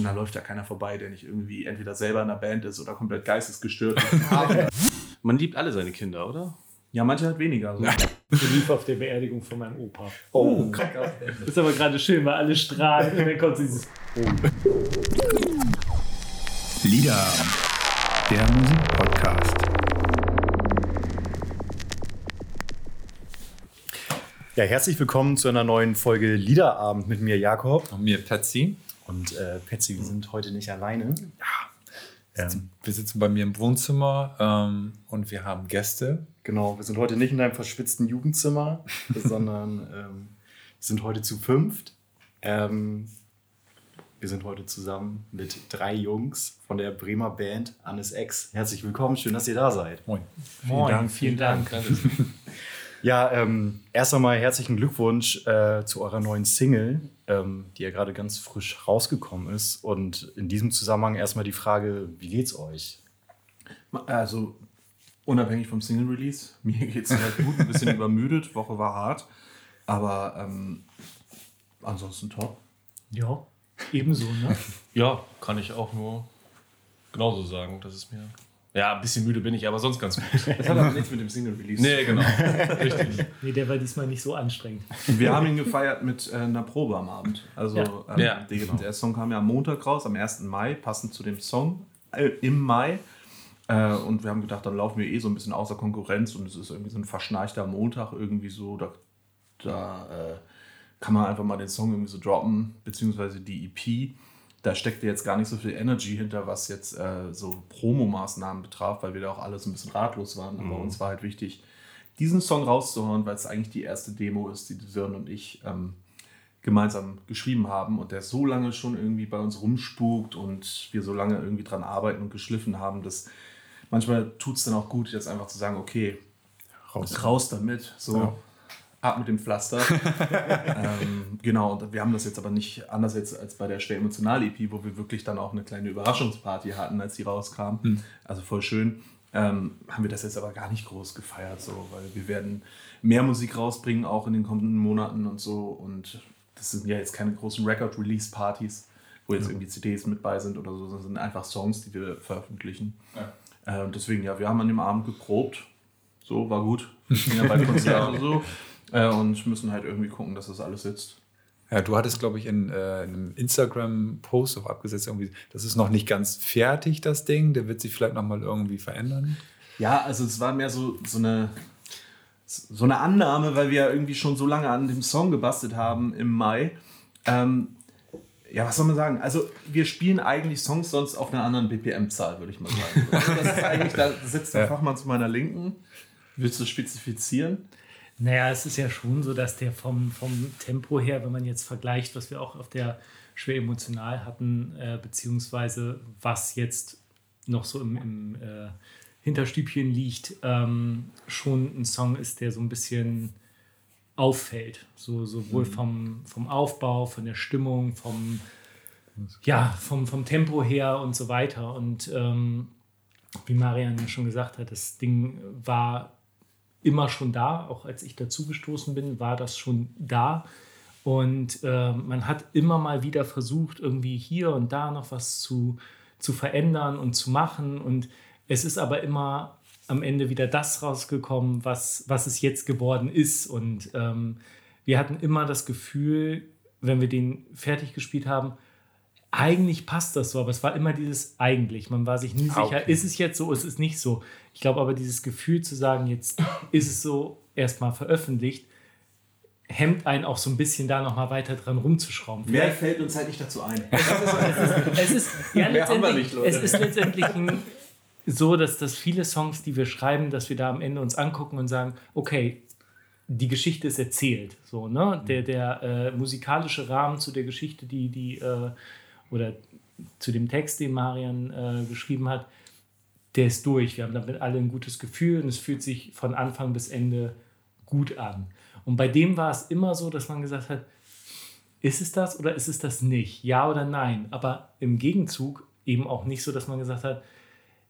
Und da läuft ja keiner vorbei, der nicht irgendwie entweder selber in der Band ist oder komplett geistesgestört. Man liebt alle seine Kinder, oder? ja, manche halt weniger. So. Ich lief auf der Beerdigung von meinem Opa. Oh, Das ist aber gerade schön, weil alle strahlen und dann kommt dieses. Lieder, der Musikpodcast. Ja, herzlich willkommen zu einer neuen Folge Liederabend mit mir, Jakob. Und mir Patsy. Und äh, Patsy, wir sind heute nicht alleine. Ähm, Wir sitzen bei mir im Wohnzimmer ähm, und wir haben Gäste. genau, wir sind heute nicht in deinem verschwitzten Jugendzimmer, sondern ähm, wir sind heute zu fünft. Ähm, wir sind heute zusammen mit drei Jungs von der Bremer Band Annes X. Herzlich willkommen, schön, dass ihr da seid. Moin. Vielen Dank, vielen Dank. Ja, ähm, erst einmal herzlichen Glückwunsch äh, zu eurer neuen Single, ähm, die ja gerade ganz frisch rausgekommen ist. Und in diesem Zusammenhang erstmal die Frage, wie geht's euch? Also, unabhängig vom Single-Release, mir geht es halt gut, ein bisschen übermüdet, Woche war hart, aber ähm, ansonsten top. Ja, ebenso, ne? Ja, kann ich auch nur genauso sagen. Das ist mir. Ja, ein bisschen müde bin ich, aber sonst ganz gut. Das hat aber nichts mit dem Single-Release. nee, genau. Richtig. Nee, der war diesmal nicht so anstrengend. Wir haben ihn gefeiert mit äh, einer Probe am Abend. Also Ja. ähm, Ja, der, genau. der Song kam ja am Montag raus, am 1. Mai, passend zu dem Song äh, im Mai. Äh, und wir haben gedacht, dann laufen wir eh so ein bisschen außer Konkurrenz und es ist irgendwie so ein verschnarchter Montag irgendwie so. Da, da äh, kann man einfach mal den Song irgendwie so droppen, beziehungsweise die EP. Da steckte jetzt gar nicht so viel Energy hinter, was jetzt äh, so Promomaßnahmen betraf, weil wir da auch alle so ein bisschen ratlos waren. Aber uns war halt wichtig, diesen Song rauszuhauen, weil es eigentlich die erste Demo ist, die Sören und ich ähm, gemeinsam geschrieben haben und der so lange schon irgendwie bei uns rumspukt und wir so lange irgendwie dran arbeiten und geschliffen haben, dass manchmal tut es dann auch gut, jetzt einfach zu sagen, okay, raus, raus damit, so Ja. Ab mit dem Pflaster. ähm, genau, und wir haben das jetzt aber nicht anders jetzt als bei der Schwer Emotional EP, wo wir wirklich dann auch eine kleine Überraschungsparty hatten, als die rauskam. Also voll schön. Ähm, haben wir das jetzt aber gar nicht groß gefeiert, so, weil wir werden mehr Musik rausbringen, auch in den kommenden Monaten und so. Und das sind ja jetzt keine großen Record-Release-Partys, wo jetzt irgendwie CDs mit bei sind oder so, sondern sind einfach Songs, die wir veröffentlichen. Äh, und deswegen, ja, wir haben an dem Abend geprobt. So, war gut. Wir ja bei Konzerten und so. Äh, und müssen halt irgendwie gucken, dass das alles sitzt. Ja, du hattest, glaube ich, in, äh, in einem Instagram-Post auch abgesetzt, irgendwie, das ist noch nicht ganz fertig, das Ding. Der wird sich vielleicht nochmal irgendwie verändern. Ja, also es war mehr so, so, eine, so eine Annahme, weil wir ja irgendwie schon so lange an dem Song gebastelt haben im Mai. Ähm, ja, was soll man sagen? Also wir spielen eigentlich Songs sonst auf einer anderen BPM-Zahl, würde ich mal sagen. Also das ist eigentlich, da sitzt der. Fachmann zu meiner Linken. Willst du spezifizieren? Naja, es ist ja schon so, dass der vom, vom Tempo her, wenn man jetzt vergleicht, was wir auch auf der schwer emotional hatten, äh, beziehungsweise was jetzt noch so im, im äh, Hinterstübchen liegt, ähm, schon ein Song ist, der so ein bisschen auffällt. So, sowohl vom, vom Aufbau, von der Stimmung, vom, ja, vom, vom Tempo her und so weiter. Und ähm, wie Marian ja schon gesagt hat, das Ding war immer schon da, auch als ich dazugestoßen bin, war das schon da. Und äh, man hat immer mal wieder versucht, irgendwie hier und da noch was zu, zu verändern und zu machen. Und es ist aber immer am Ende wieder das rausgekommen, was, was es jetzt geworden ist. Und ähm, wir hatten immer das Gefühl, wenn wir den fertig gespielt haben, eigentlich passt das so, aber es war immer dieses eigentlich. Man war sich nie Ah, sicher, okay. ist es jetzt so, ist es nicht so. Ich glaube aber, dieses Gefühl zu sagen, jetzt ist es so erstmal veröffentlicht, hemmt einen auch so ein bisschen da nochmal weiter dran rumzuschrauben. Mehr fällt uns halt nicht dazu ein. Es ist, ja, Mehr haben wir letztendlich, nicht, es ist letztendlich ein, so, dass, dass viele Songs, die wir schreiben, dass wir da am Ende uns angucken und sagen, okay, die Geschichte ist erzählt. So, ne? Der, der äh, musikalische Rahmen zu der Geschichte, die, die äh, oder zu dem Text, den Marian äh, geschrieben hat, der ist durch. Wir haben damit alle ein gutes Gefühl und es fühlt sich von Anfang bis Ende gut an. Und bei dem war es immer so, dass man gesagt hat, ist es das oder ist es das nicht? Ja oder nein? Aber im Gegenzug eben auch nicht so, dass man gesagt hat,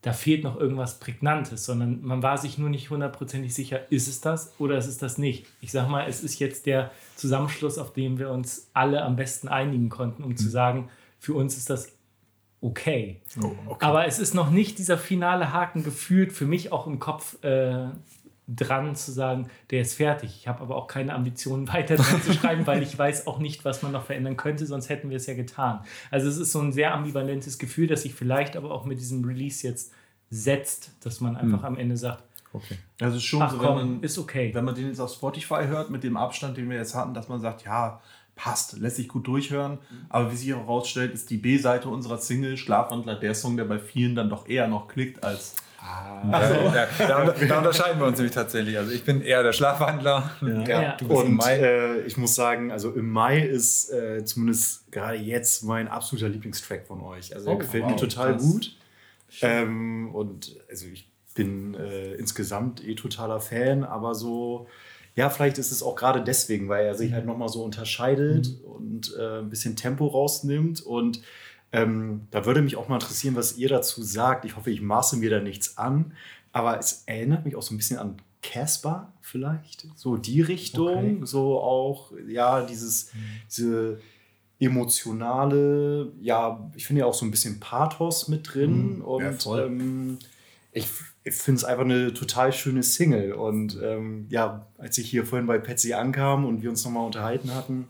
da fehlt noch irgendwas Prägnantes, sondern man war sich nur nicht hundertprozentig sicher, ist es das oder ist es das nicht. Ich sag mal, es ist jetzt der Zusammenschluss, auf den wir uns alle am besten einigen konnten, um zu sagen, für uns ist das okay. Oh, okay. Aber es ist noch nicht dieser finale Haken gefühlt, für mich auch im Kopf äh, dran zu sagen, der ist fertig. Ich habe aber auch keine Ambitionen weiter dran zu schreiben, weil ich weiß auch nicht, was man noch verändern könnte, sonst hätten wir es ja getan. Also es ist so ein sehr ambivalentes Gefühl, das sich vielleicht aber auch mit diesem Release jetzt setzt, dass man einfach am Ende sagt, okay. Also schon ach so, komm, wenn man, ist okay. wenn man den jetzt auf Spotify hört, mit dem Abstand, den wir jetzt hatten, dass man sagt, ja, passt, lässt sich gut durchhören. Aber wie sich auch herausstellt, ist die B-Seite unserer Single Schlafwandler der Song, der bei vielen dann doch eher noch klickt als. Da, da, da, da unterscheiden wir uns nämlich tatsächlich. Also ich bin eher der Schlafwandler. Ja. Ja. Du bist im Und Mai. äh, ich muss sagen, also im Mai ist äh, zumindest gerade jetzt mein absoluter Lieblingstrack von euch. Also er Oh, gefällt wow, mir total krass. gut. Ähm, und also ich bin äh, insgesamt eh totaler Fan, aber so, ja, vielleicht ist es auch gerade deswegen, weil er sich halt nochmal so unterscheidet und äh, ein bisschen Tempo rausnimmt. Und ähm, da würde mich auch mal interessieren, was ihr dazu sagt. Ich hoffe, ich maße mir da nichts an, aber es erinnert mich auch so ein bisschen an Casper vielleicht. So die Richtung, Okay. so auch, ja, dieses, diese emotionale, ja, ich finde ja auch so ein bisschen Pathos mit drin. Und Ja, ähm, ich, ich finde es einfach eine total schöne Single. Und ähm, ja, als ich hier vorhin bei Patsy ankam und wir uns nochmal unterhalten hatten,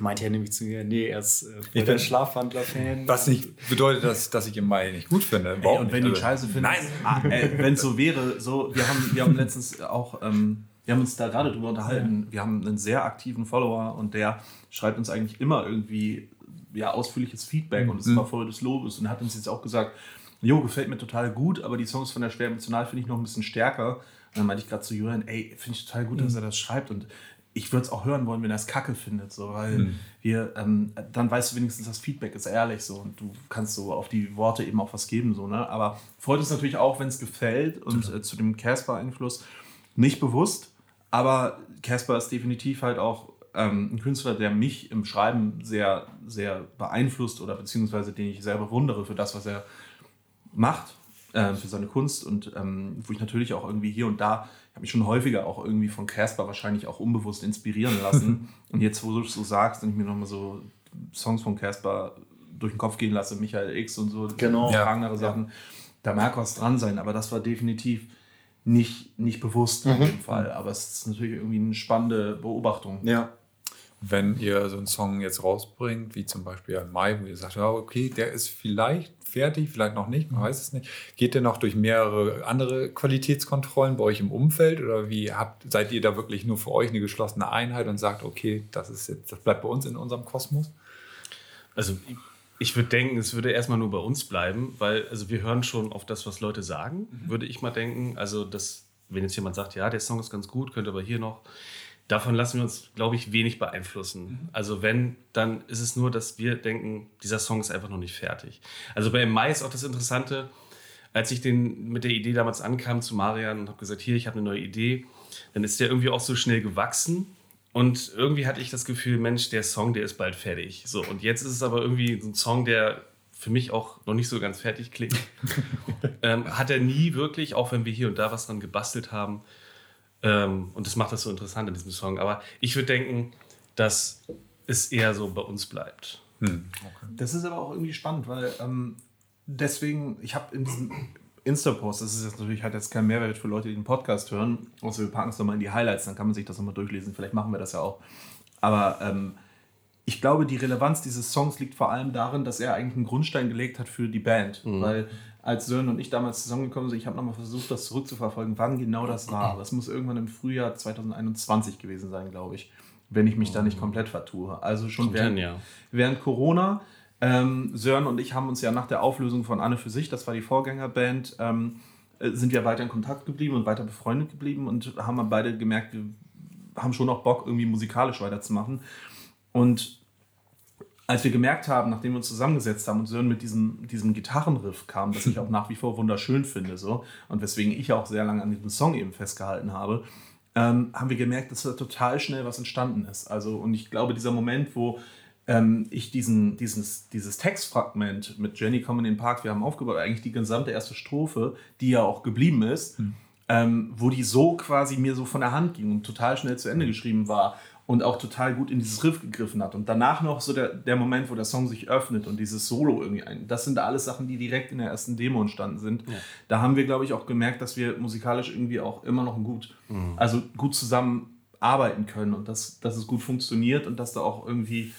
meinte er nämlich zu mir, nee, er ist äh, bin- Schlafwandler-Fan. Was nicht bedeutet, dass, dass ich im Mai nicht gut finde. Ey, und wenn nicht. du ihn Also, scheiße findest, ah, äh, wenn es so wäre, so, wir haben, wir haben letztens auch, ähm, wir haben uns da gerade drüber unterhalten, wir haben einen sehr aktiven Follower und der schreibt uns eigentlich immer irgendwie ja, ausführliches Feedback und ist immer voll des Lobes und hat uns jetzt auch gesagt, jo, gefällt mir total gut, aber die Songs von der Schwer emotional finde ich noch ein bisschen stärker. Und dann meinte ich gerade zu Julian, ey, finde ich total gut, dass er das schreibt. Und ich würde es auch hören wollen, wenn er es kacke findet, so, weil wir, ähm, dann weißt du wenigstens, das Feedback ist ehrlich so und du kannst so auf die Worte eben auch was geben, so, ne? Aber freut uns natürlich auch, wenn es gefällt und äh, zu dem Casper-Einfluss. Nicht bewusst, aber Casper ist definitiv halt auch ähm, ein Künstler, der mich im Schreiben sehr, sehr beeinflusst oder beziehungsweise den ich sehr bewundere für das, was er macht, äh, für seine Kunst und ähm, wo ich natürlich auch irgendwie hier und da, ich habe mich schon häufiger auch irgendwie von Casper wahrscheinlich auch unbewusst inspirieren lassen. und jetzt, wo du es so sagst und ich mir nochmal so Songs von Casper durch den Kopf gehen lasse, Michael X und so, Genau. Ja. tragende Sachen, da mag was dran sein, aber das war definitiv nicht, nicht bewusst in dem Fall. Aber es ist natürlich irgendwie eine spannende Beobachtung. Ja. wenn ihr so einen Song jetzt rausbringt, wie zum Beispiel im Mai, wo ihr sagt, ja, okay, der ist vielleicht fertig, vielleicht noch nicht, man weiß es nicht. Geht der noch durch mehrere andere Qualitätskontrollen bei euch im Umfeld oder wie habt, seid ihr da wirklich nur für euch eine geschlossene Einheit und sagt, okay, das ist jetzt, das bleibt bei uns in unserem Kosmos? Also ich- würde denken, es würde erstmal nur bei uns bleiben, weil also wir hören schon auf das, was Leute sagen, würde ich mal denken. Also das, wenn jetzt jemand sagt, ja, der Song ist ganz gut, könnte aber hier noch, davon lassen wir uns, glaube ich, wenig beeinflussen. Also wenn, dann ist es nur, dass wir denken, dieser Song ist einfach noch nicht fertig. Also bei Mai ist auch das Interessante, als ich den mit der Idee damals ankam zu Marian und habe gesagt, hier, ich habe eine neue Idee, dann ist der irgendwie auch so schnell gewachsen. Und irgendwie hatte ich das Gefühl, Mensch, der Song, der ist bald fertig. So, und jetzt ist es aber irgendwie so ein Song, der für mich auch noch nicht so ganz fertig klingt. ähm, hat er nie wirklich, auch wenn wir hier und da was dran gebastelt haben. Ähm, und das macht das so interessant an diesem Song. Aber ich würde denken, dass es eher so bei uns bleibt. Das ist aber auch irgendwie spannend, weil ähm, deswegen, ich habe in diesem Insta-Post, das ist jetzt natürlich halt jetzt kein Mehrwert für Leute, die den Podcast hören, außer wir packen es nochmal in die Highlights, dann kann man sich das nochmal durchlesen. Vielleicht machen wir das ja auch. Aber ähm, ich glaube, die Relevanz dieses Songs liegt vor allem darin, dass er eigentlich einen Grundstein gelegt hat für die Band. Weil als Sören und ich damals zusammengekommen sind, ich habe nochmal versucht, das zurückzuverfolgen, wann genau das war. Das muss irgendwann im Frühjahr 2021 gewesen sein, glaube ich, wenn ich mich da nicht komplett vertue. Also schon während, hin, ja. während Corona. Ähm, Sören und ich haben uns ja nach der Auflösung von Anne für sich, das war die Vorgängerband, ähm, äh, sind wir weiter in Kontakt geblieben und weiter befreundet geblieben und haben beide gemerkt, wir haben schon noch Bock, irgendwie musikalisch weiterzumachen. Und als wir gemerkt haben, nachdem wir uns zusammengesetzt haben und Sören mit diesem, diesem Gitarrenriff kam, das ich auch nach wie vor wunderschön finde, so, und weswegen ich auch sehr lange an diesem Song eben festgehalten habe, ähm, haben wir gemerkt, dass da total schnell was entstanden ist. Also, und ich glaube, dieser Moment, wo ähm, ich diesen, dieses, dieses Textfragment mit Jenny kommen in den Park, wir haben aufgebaut, eigentlich die gesamte erste Strophe, die ja auch geblieben ist, ähm, wo die so quasi mir so von der Hand ging und total schnell zu Ende geschrieben war. Und auch total gut in dieses Riff gegriffen hat. Und danach noch so der, der Moment, wo der Song sich öffnet und dieses Solo irgendwie ein. Das sind alles Sachen, die direkt in der ersten Demo entstanden sind. Ja. Da haben wir, glaube ich, auch gemerkt, dass wir musikalisch irgendwie auch immer noch gut, mhm. also gut zusammen arbeiten können und dass, dass es gut funktioniert und dass da auch irgendwie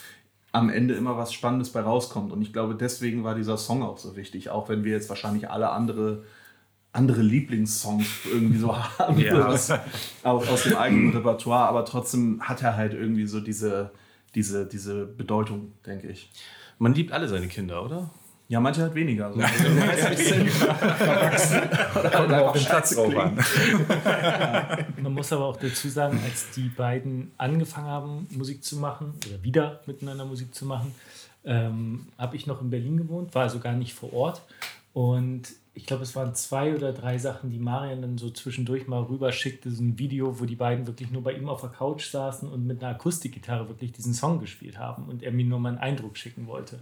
am Ende immer was Spannendes bei rauskommt. Und ich glaube, deswegen war dieser Song auch so wichtig, auch wenn wir jetzt wahrscheinlich alle andere andere Lieblingssongs irgendwie so haben, ja. aus, auch aus dem eigenen Repertoire, aber trotzdem hat er halt irgendwie so diese, diese, diese Bedeutung, denke ich. Man liebt alle seine Kinder, oder? Ja, manche halt weniger. So. Also, den Platz an. Man muss aber auch dazu sagen, als die beiden angefangen haben, Musik zu machen oder wieder miteinander Musik zu machen, ähm, habe ich noch in Berlin gewohnt, war also gar nicht vor Ort. Und ich glaube, es waren zwei oder drei Sachen, die Marian dann so zwischendurch mal rüber schickte. So ein Video, wo die beiden wirklich nur bei ihm auf der Couch saßen und mit einer Akustikgitarre wirklich diesen Song gespielt haben und er mir nur mal einen Eindruck schicken wollte.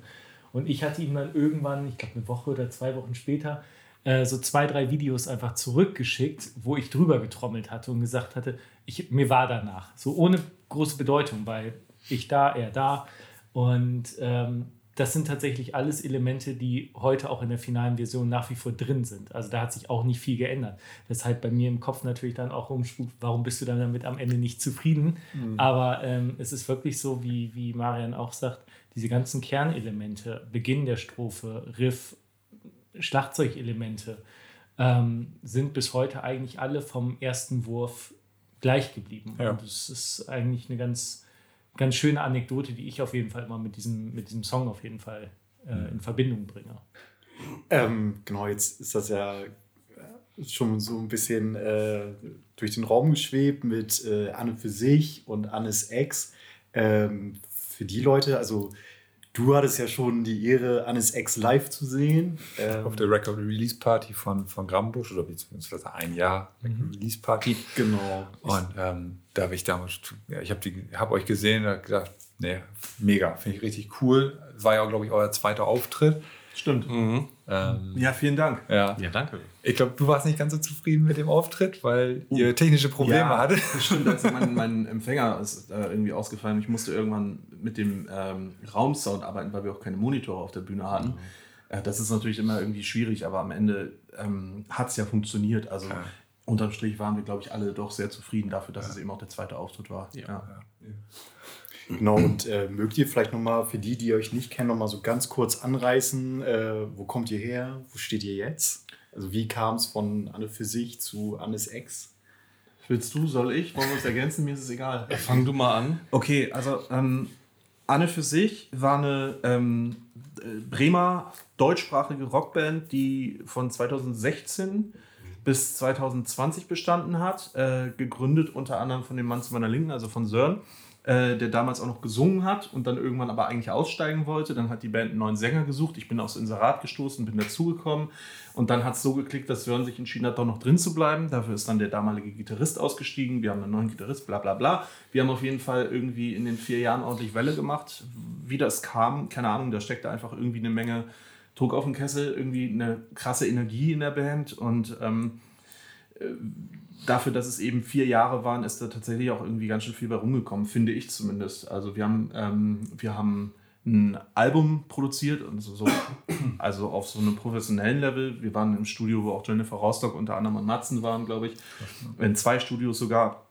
Und ich hatte ihm dann irgendwann, ich glaube eine Woche oder zwei Wochen später, äh, so zwei, drei Videos einfach zurückgeschickt, wo ich drüber getrommelt hatte und gesagt hatte, ich, mir war danach. So ohne große Bedeutung, weil ich da, er da. Und ähm, das sind tatsächlich alles Elemente, die heute auch in der finalen Version nach wie vor drin sind. Also da hat sich auch nicht viel geändert. Weshalb bei mir im Kopf natürlich dann auch rumspukt, warum bist du dann damit am Ende nicht zufrieden? Mhm. Aber ähm, es ist wirklich so, wie, wie Marian auch sagt, diese ganzen Kernelemente, Beginn der Strophe, Riff, Schlagzeugelemente, ähm, sind bis heute eigentlich alle vom ersten Wurf gleich geblieben. Ja. Und es ist eigentlich eine ganz ganz schöne Anekdote, die ich auf jeden Fall immer mit diesem, mit diesem Song auf jeden Fall äh, mhm. in Verbindung bringe. Ähm, genau, jetzt ist das ja äh, schon so ein bisschen äh, durch den Raum geschwebt mit äh, Anne für sich und Annes Ex. Ähm, für die Leute, also Du hattest ja schon die Ehre, Annes Ex live zu sehen. Ähm Auf der Record Release Party von, von Grambusch oder beziehungsweise ein Jahr mhm. Release Party. Genau. Und ähm, da habe ich damals, ja, ich habe hab euch gesehen und gedacht, nee, mega, finde ich richtig cool. War ja, glaube ich, euer zweiter Auftritt. Stimmt. Mhm. Ähm, ja, vielen Dank. Ja, ja danke. Ich glaube, du warst nicht ganz so zufrieden mit dem Auftritt, weil uh. ihr technische Probleme ja, hattet. Stimmt, also mein, mein Empfänger ist äh, irgendwie ausgefallen. Ich musste irgendwann mit dem ähm, Raumsound arbeiten, weil wir auch keine Monitore auf der Bühne hatten. Mhm. Äh, das ist natürlich immer irgendwie schwierig, aber am Ende ähm, hat es ja funktioniert. Also ja. unterm Strich waren wir, glaube ich, alle doch sehr zufrieden dafür, dass ja. es eben auch der zweite Auftritt war. Ja. Genau, und äh, mögt ihr vielleicht nochmal für die, die euch nicht kennen, nochmal so ganz kurz anreißen, äh, wo kommt ihr her, wo steht ihr jetzt? Also wie kam es von Anne für sich zu Annes Ex? Willst du, soll ich? Wollen wir uns ergänzen? Mir ist es egal. Fang du mal an. Okay, also ähm, Anne für sich war eine ähm, Bremer deutschsprachige Rockband, die von 2016 bis 2020 bestanden hat, äh, gegründet unter anderem von dem Mann zu meiner Linken, also von Sören. Äh, der damals auch noch gesungen hat und dann irgendwann aber eigentlich aussteigen wollte. Dann hat die Band einen neuen Sänger gesucht. Ich bin aufs Inserat gestoßen, bin dazugekommen und dann hat es so geklickt, dass Sören sich entschieden hat, doch noch drin zu bleiben. Dafür ist dann der damalige Gitarrist ausgestiegen. Wir haben einen neuen Gitarrist, bla bla bla. Wir haben auf jeden Fall irgendwie in den vier Jahren ordentlich Welle gemacht. Wie das kam, keine Ahnung, da steckte einfach irgendwie eine Menge Druck auf den Kessel, irgendwie eine krasse Energie in der Band und ähm, äh, dafür, dass es eben vier Jahre waren, ist da tatsächlich auch irgendwie ganz schön viel bei rumgekommen, finde ich zumindest. Also wir haben, ähm, wir haben ein Album produziert, und so, so, also auf so einem professionellen Level. Wir waren im Studio, wo auch Jennifer Rostock unter anderem und Matzen waren, glaube ich. In zwei Studios sogar.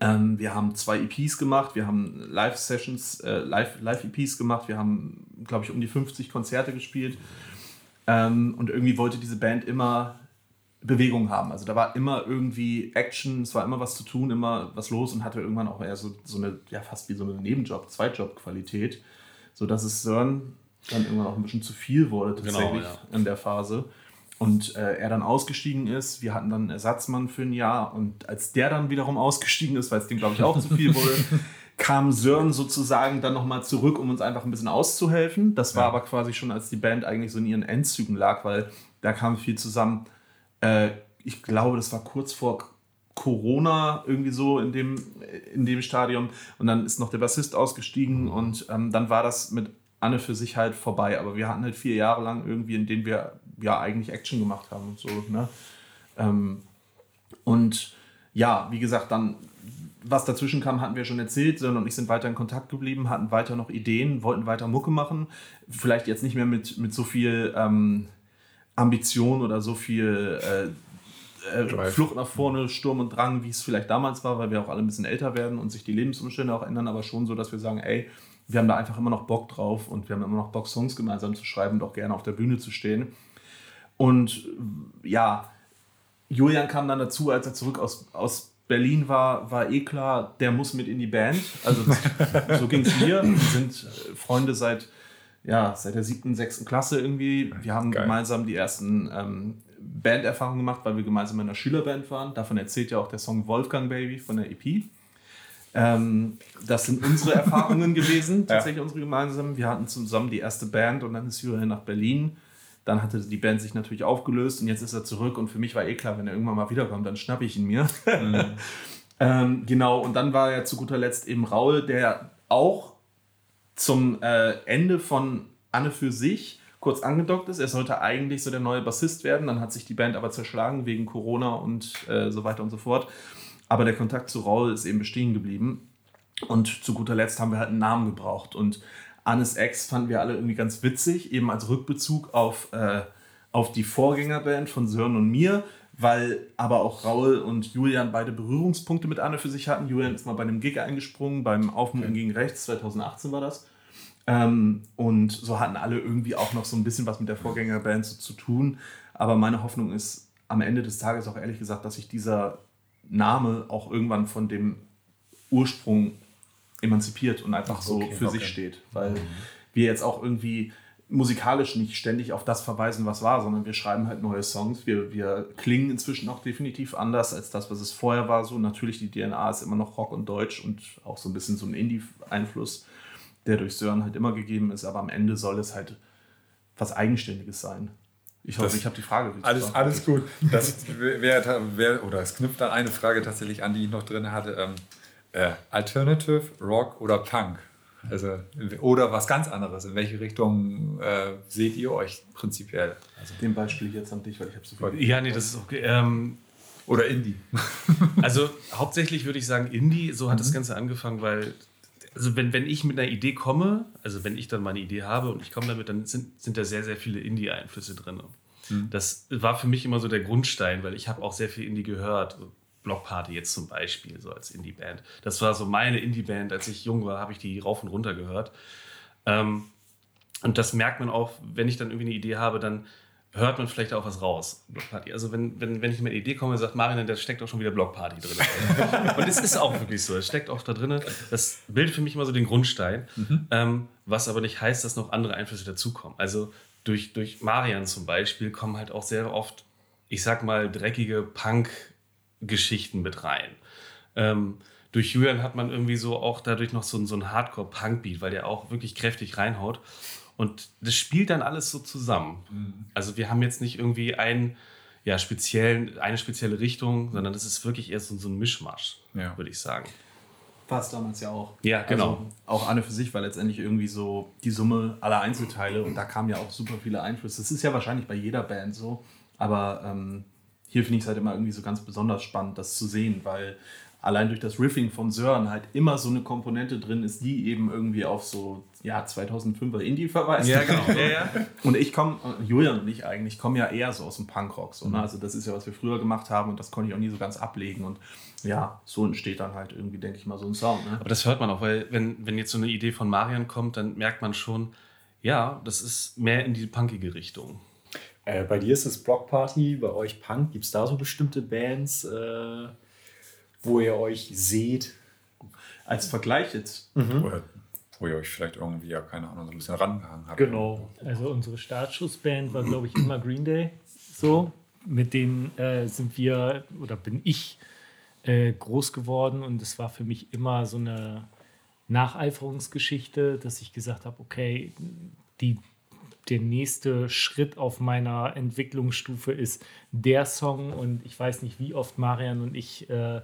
Ähm, wir haben zwei EPs gemacht, wir haben Live-Sessions, äh, Live-EPs gemacht, wir haben, glaube ich, um die 50 Konzerte gespielt. Ähm, und irgendwie wollte diese Band immer Bewegung haben. Also da war immer irgendwie Action, es war immer was zu tun, immer was los und hatte irgendwann auch eher so, so eine, ja fast wie so eine Nebenjob, Zweitjob-Qualität, sodass es Sören dann irgendwann auch ein bisschen zu viel wurde genau, tatsächlich genau, ja. in der Phase. Und äh, er dann ausgestiegen ist, wir hatten dann einen Ersatzmann für ein Jahr und als der dann wiederum ausgestiegen ist, weil es dem glaube ich auch zu viel wurde, kam Sören sozusagen dann nochmal zurück, um uns einfach ein bisschen auszuhelfen. Das war ja. aber quasi schon, als die Band eigentlich so in ihren Endzügen lag, weil da kam viel zusammen äh, ich glaube, das war kurz vor Corona irgendwie so in dem, in dem Stadium. Und dann ist noch der Bassist ausgestiegen und ähm, dann war das mit Anne für sich halt vorbei. Aber wir hatten halt vier Jahre lang irgendwie, in denen wir ja eigentlich Action gemacht haben und so. Ne? Ähm, und ja, wie gesagt, dann was dazwischen kam, hatten wir schon erzählt. Sören und ich sind weiter in Kontakt geblieben, hatten weiter noch Ideen, wollten weiter Mucke machen. Vielleicht jetzt nicht mehr mit, mit so viel ähm, Ambition oder so viel äh, äh, Flucht nach vorne, Sturm und Drang, wie es vielleicht damals war, weil wir auch alle ein bisschen älter werden und sich die Lebensumstände auch ändern, aber schon so, dass wir sagen, ey, wir haben da einfach immer noch Bock drauf und wir haben immer noch Bock, Songs gemeinsam zu schreiben und auch gerne auf der Bühne zu stehen. Und ja, Julian kam dann dazu, als er zurück aus, aus Berlin war, war eh klar, der muss mit in die Band. Also so ging es mir. Wir sind Freunde seit, ja, seit der siebten, sechsten Klasse irgendwie. Wir haben Geil. gemeinsam die ersten ähm, Banderfahrungen gemacht, weil wir gemeinsam in einer Schülerband waren. Davon erzählt ja auch der Song Wolfgang Baby von der EP. Ähm, das sind unsere Erfahrungen gewesen, tatsächlich ja. unsere gemeinsamen. Wir hatten zusammen die erste Band und dann ist Julian nach Berlin dann hatte die Band sich natürlich aufgelöst und jetzt ist er zurück. Und für mich war eh klar, wenn er irgendwann mal wiederkommt, dann schnappe ich ihn mir. Mhm. ähm, genau, und dann war er zu guter Letzt eben Raul, der auch zum äh, Ende von Anne für sich kurz angedockt ist. Er sollte eigentlich so der neue Bassist werden. Dann hat sich die Band aber zerschlagen wegen Corona und äh, so weiter und so fort. Aber der Kontakt zu Raul ist eben bestehen geblieben. Und zu guter Letzt haben wir halt einen Namen gebraucht. Und Annes Ex fanden wir alle irgendwie ganz witzig, eben als Rückbezug auf, äh, auf die Vorgängerband von Sören und mir, weil aber auch Raul und Julian beide Berührungspunkte mit Anne für sich hatten. Julian ist mal bei einem Gig eingesprungen, beim Aufmucken okay. gegen rechts, 2018 war das. Ähm, und so hatten alle irgendwie auch noch so ein bisschen was mit der Vorgängerband so zu tun. Aber meine Hoffnung ist am Ende des Tages auch ehrlich gesagt, dass sich dieser Name auch irgendwann von dem Ursprung emanzipiert und einfach so okay, für okay. sich steht. Weil mhm. wir jetzt auch irgendwie musikalisch nicht ständig auf das verweisen, was war, sondern wir schreiben halt neue Songs. Wir, wir klingen inzwischen auch definitiv anders als das, was es vorher war. So natürlich die DNA ist immer noch Rock und Deutsch und auch so ein bisschen so ein Indie-Einfluss, der durch Sören halt immer gegeben ist. Aber am Ende soll es halt was Eigenständiges sein. Ich hoffe, das, ich habe die Frage richtig Alles, alles gut. Das wäre, wär, oder es knüpft an eine Frage tatsächlich an, die ich noch drin hatte. Ähm, äh, Alternative, Rock oder Punk? Also, oder was ganz anderes. In welche Richtung äh, seht ihr euch prinzipiell? Also den Ball spiele ich jetzt an dich, weil ich habe so viel. Ja, nee, das ist okay. Ähm, oder Indie. also hauptsächlich würde ich sagen Indie. So hat mhm. das Ganze angefangen, weil also wenn, wenn ich mit einer Idee komme, also wenn ich dann meine Idee habe und ich komme damit, dann sind, sind da sehr, sehr viele Indie-Einflüsse drin. Mhm. Das war für mich immer so der Grundstein, weil ich habe auch sehr viel Indie gehört. Blockparty jetzt zum Beispiel, so als Indie-Band. Das war so meine Indie-Band. Als ich jung war, habe ich die rauf und runter gehört. Ähm, und das merkt man auch, wenn ich dann irgendwie eine Idee habe, dann hört man vielleicht auch was raus. Blockparty. Also wenn, wenn, wenn ich mit einer Idee komme, sagt Marian, da steckt auch schon wieder Blockparty drin. und es ist auch wirklich so, es steckt auch da drin. Das bildet für mich immer so den Grundstein, mhm. ähm, was aber nicht heißt, dass noch andere Einflüsse dazukommen. Also durch, durch Marian zum Beispiel kommen halt auch sehr oft, ich sag mal, dreckige Punk- Geschichten mit rein. Ähm, durch Julian hat man irgendwie so auch dadurch noch so, so einen Hardcore-Punk-Beat, weil der auch wirklich kräftig reinhaut. Und das spielt dann alles so zusammen. Mhm. Also wir haben jetzt nicht irgendwie ein, ja, speziellen, eine spezielle Richtung, sondern das ist wirklich eher so, so ein Mischmasch, ja. würde ich sagen. War es damals ja auch. Ja, genau. Also auch Anne für sich war letztendlich irgendwie so die Summe aller Einzelteile und da kamen ja auch super viele Einflüsse. Das ist ja wahrscheinlich bei jeder Band so, aber ähm, hier finde ich es halt immer irgendwie so ganz besonders spannend, das zu sehen, weil allein durch das Riffing von Sören halt immer so eine Komponente drin ist, die eben irgendwie auf so ja, 2005er Indie verweist. Ja, genau. ja, ja. Und ich komme, Julian und ich eigentlich, kommen ja eher so aus dem Punkrock. So, ne? Mhm. Also das ist ja, was wir früher gemacht haben und das konnte ich auch nie so ganz ablegen. Und ja, so entsteht dann halt irgendwie, denke ich mal, so ein Sound. Ne? Aber das hört man auch, weil wenn, wenn jetzt so eine Idee von Marian kommt, dann merkt man schon, ja, das ist mehr in die punkige Richtung. Äh, bei dir ist es Blockparty, bei euch Punk. Gibt es da so bestimmte Bands, äh, wo ihr euch seht? Als Vergleich jetzt. Mhm. Wo, wo, ihr euch vielleicht irgendwie, ja, keine Ahnung, so ein bisschen rangehangen habt. Genau. Also unsere Startschussband war, glaube ich, immer Green Day. So. Mit denen äh, sind wir, oder bin ich, äh, groß geworden und es war für mich immer so eine Nacheiferungsgeschichte, dass ich gesagt habe, okay, die der nächste Schritt auf meiner Entwicklungsstufe ist der Song. Und ich weiß nicht, wie oft Marian und ich äh,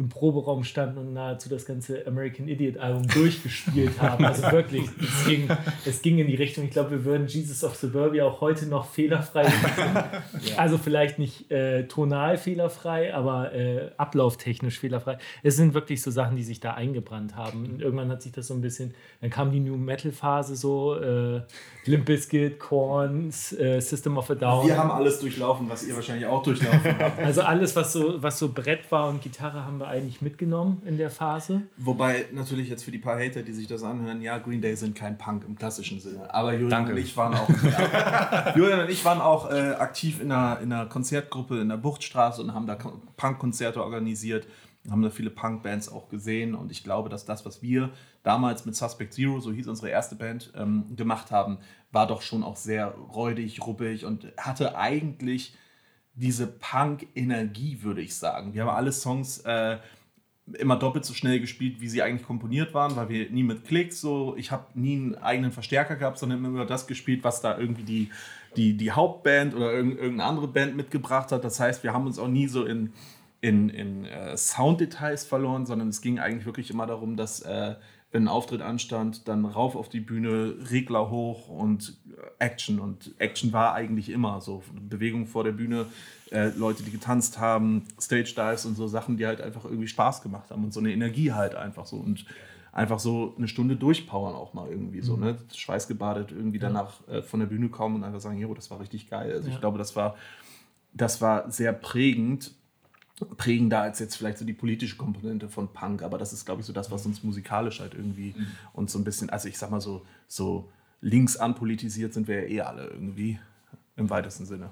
im Proberaum standen und nahezu das ganze American Idiot Album durchgespielt haben. Also wirklich, es ging, es ging in die Richtung, ich glaube, wir würden Jesus of Suburbia auch heute noch fehlerfrei machen. Also vielleicht nicht äh, tonal fehlerfrei, aber äh, ablauftechnisch fehlerfrei. Es sind wirklich so Sachen, die sich da eingebrannt haben. Und irgendwann hat sich das so ein bisschen, dann kam die New Metal Phase so, äh, Limp Bizkit, Korn, äh, System of a Down. Wir haben alles durchlaufen, was ihr wahrscheinlich auch durchlaufen habt. Also alles, was so, was so Brett war und Gitarre, haben wir eigentlich mitgenommen in der Phase. Wobei natürlich jetzt für die paar Hater, die sich das anhören, ja, Green Day sind kein Punk im klassischen Sinne. Aber Julian Danke. und ich waren auch, Julian und ich waren auch äh, aktiv in einer, in einer Konzertgruppe in der Buchtstraße und haben da Ko- Punk-Konzerte organisiert. Haben da viele Punk-Bands auch gesehen und ich glaube, dass das, was wir damals mit Suspect Zero, so hieß unsere erste Band, ähm, gemacht haben, war doch schon auch sehr räudig, ruppig und hatte eigentlich diese Punk-Energie, würde ich sagen. Wir haben alle Songs äh, immer doppelt so schnell gespielt, wie sie eigentlich komponiert waren, weil wir nie mit Klicks so, ich habe nie einen eigenen Verstärker gehabt, sondern immer das gespielt, was da irgendwie die, die, die Hauptband oder irgend- irgendeine andere Band mitgebracht hat. Das heißt, wir haben uns auch nie so in, in, in äh, Sounddetails verloren, sondern es ging eigentlich wirklich immer darum, dass äh, wenn ein Auftritt anstand, dann rauf auf die Bühne, Regler hoch und äh, Action. Und Action war eigentlich immer so. Bewegung vor der Bühne, äh, Leute, die getanzt haben, Stage Dives und so Sachen, die halt einfach irgendwie Spaß gemacht haben und so eine Energie halt einfach so. Und einfach so eine Stunde durchpowern auch mal irgendwie so, ne? Schweißgebadet irgendwie danach äh, von der Bühne kommen und einfach sagen, jo, das war richtig geil. Also Ja. ich glaube, das war, das war sehr prägend prägender als jetzt vielleicht so die politische Komponente von Punk, aber das ist, glaube ich, so das, was uns musikalisch halt irgendwie und so ein bisschen, also ich sag mal so, so links anpolitisiert sind wir ja eh alle irgendwie im weitesten Sinne.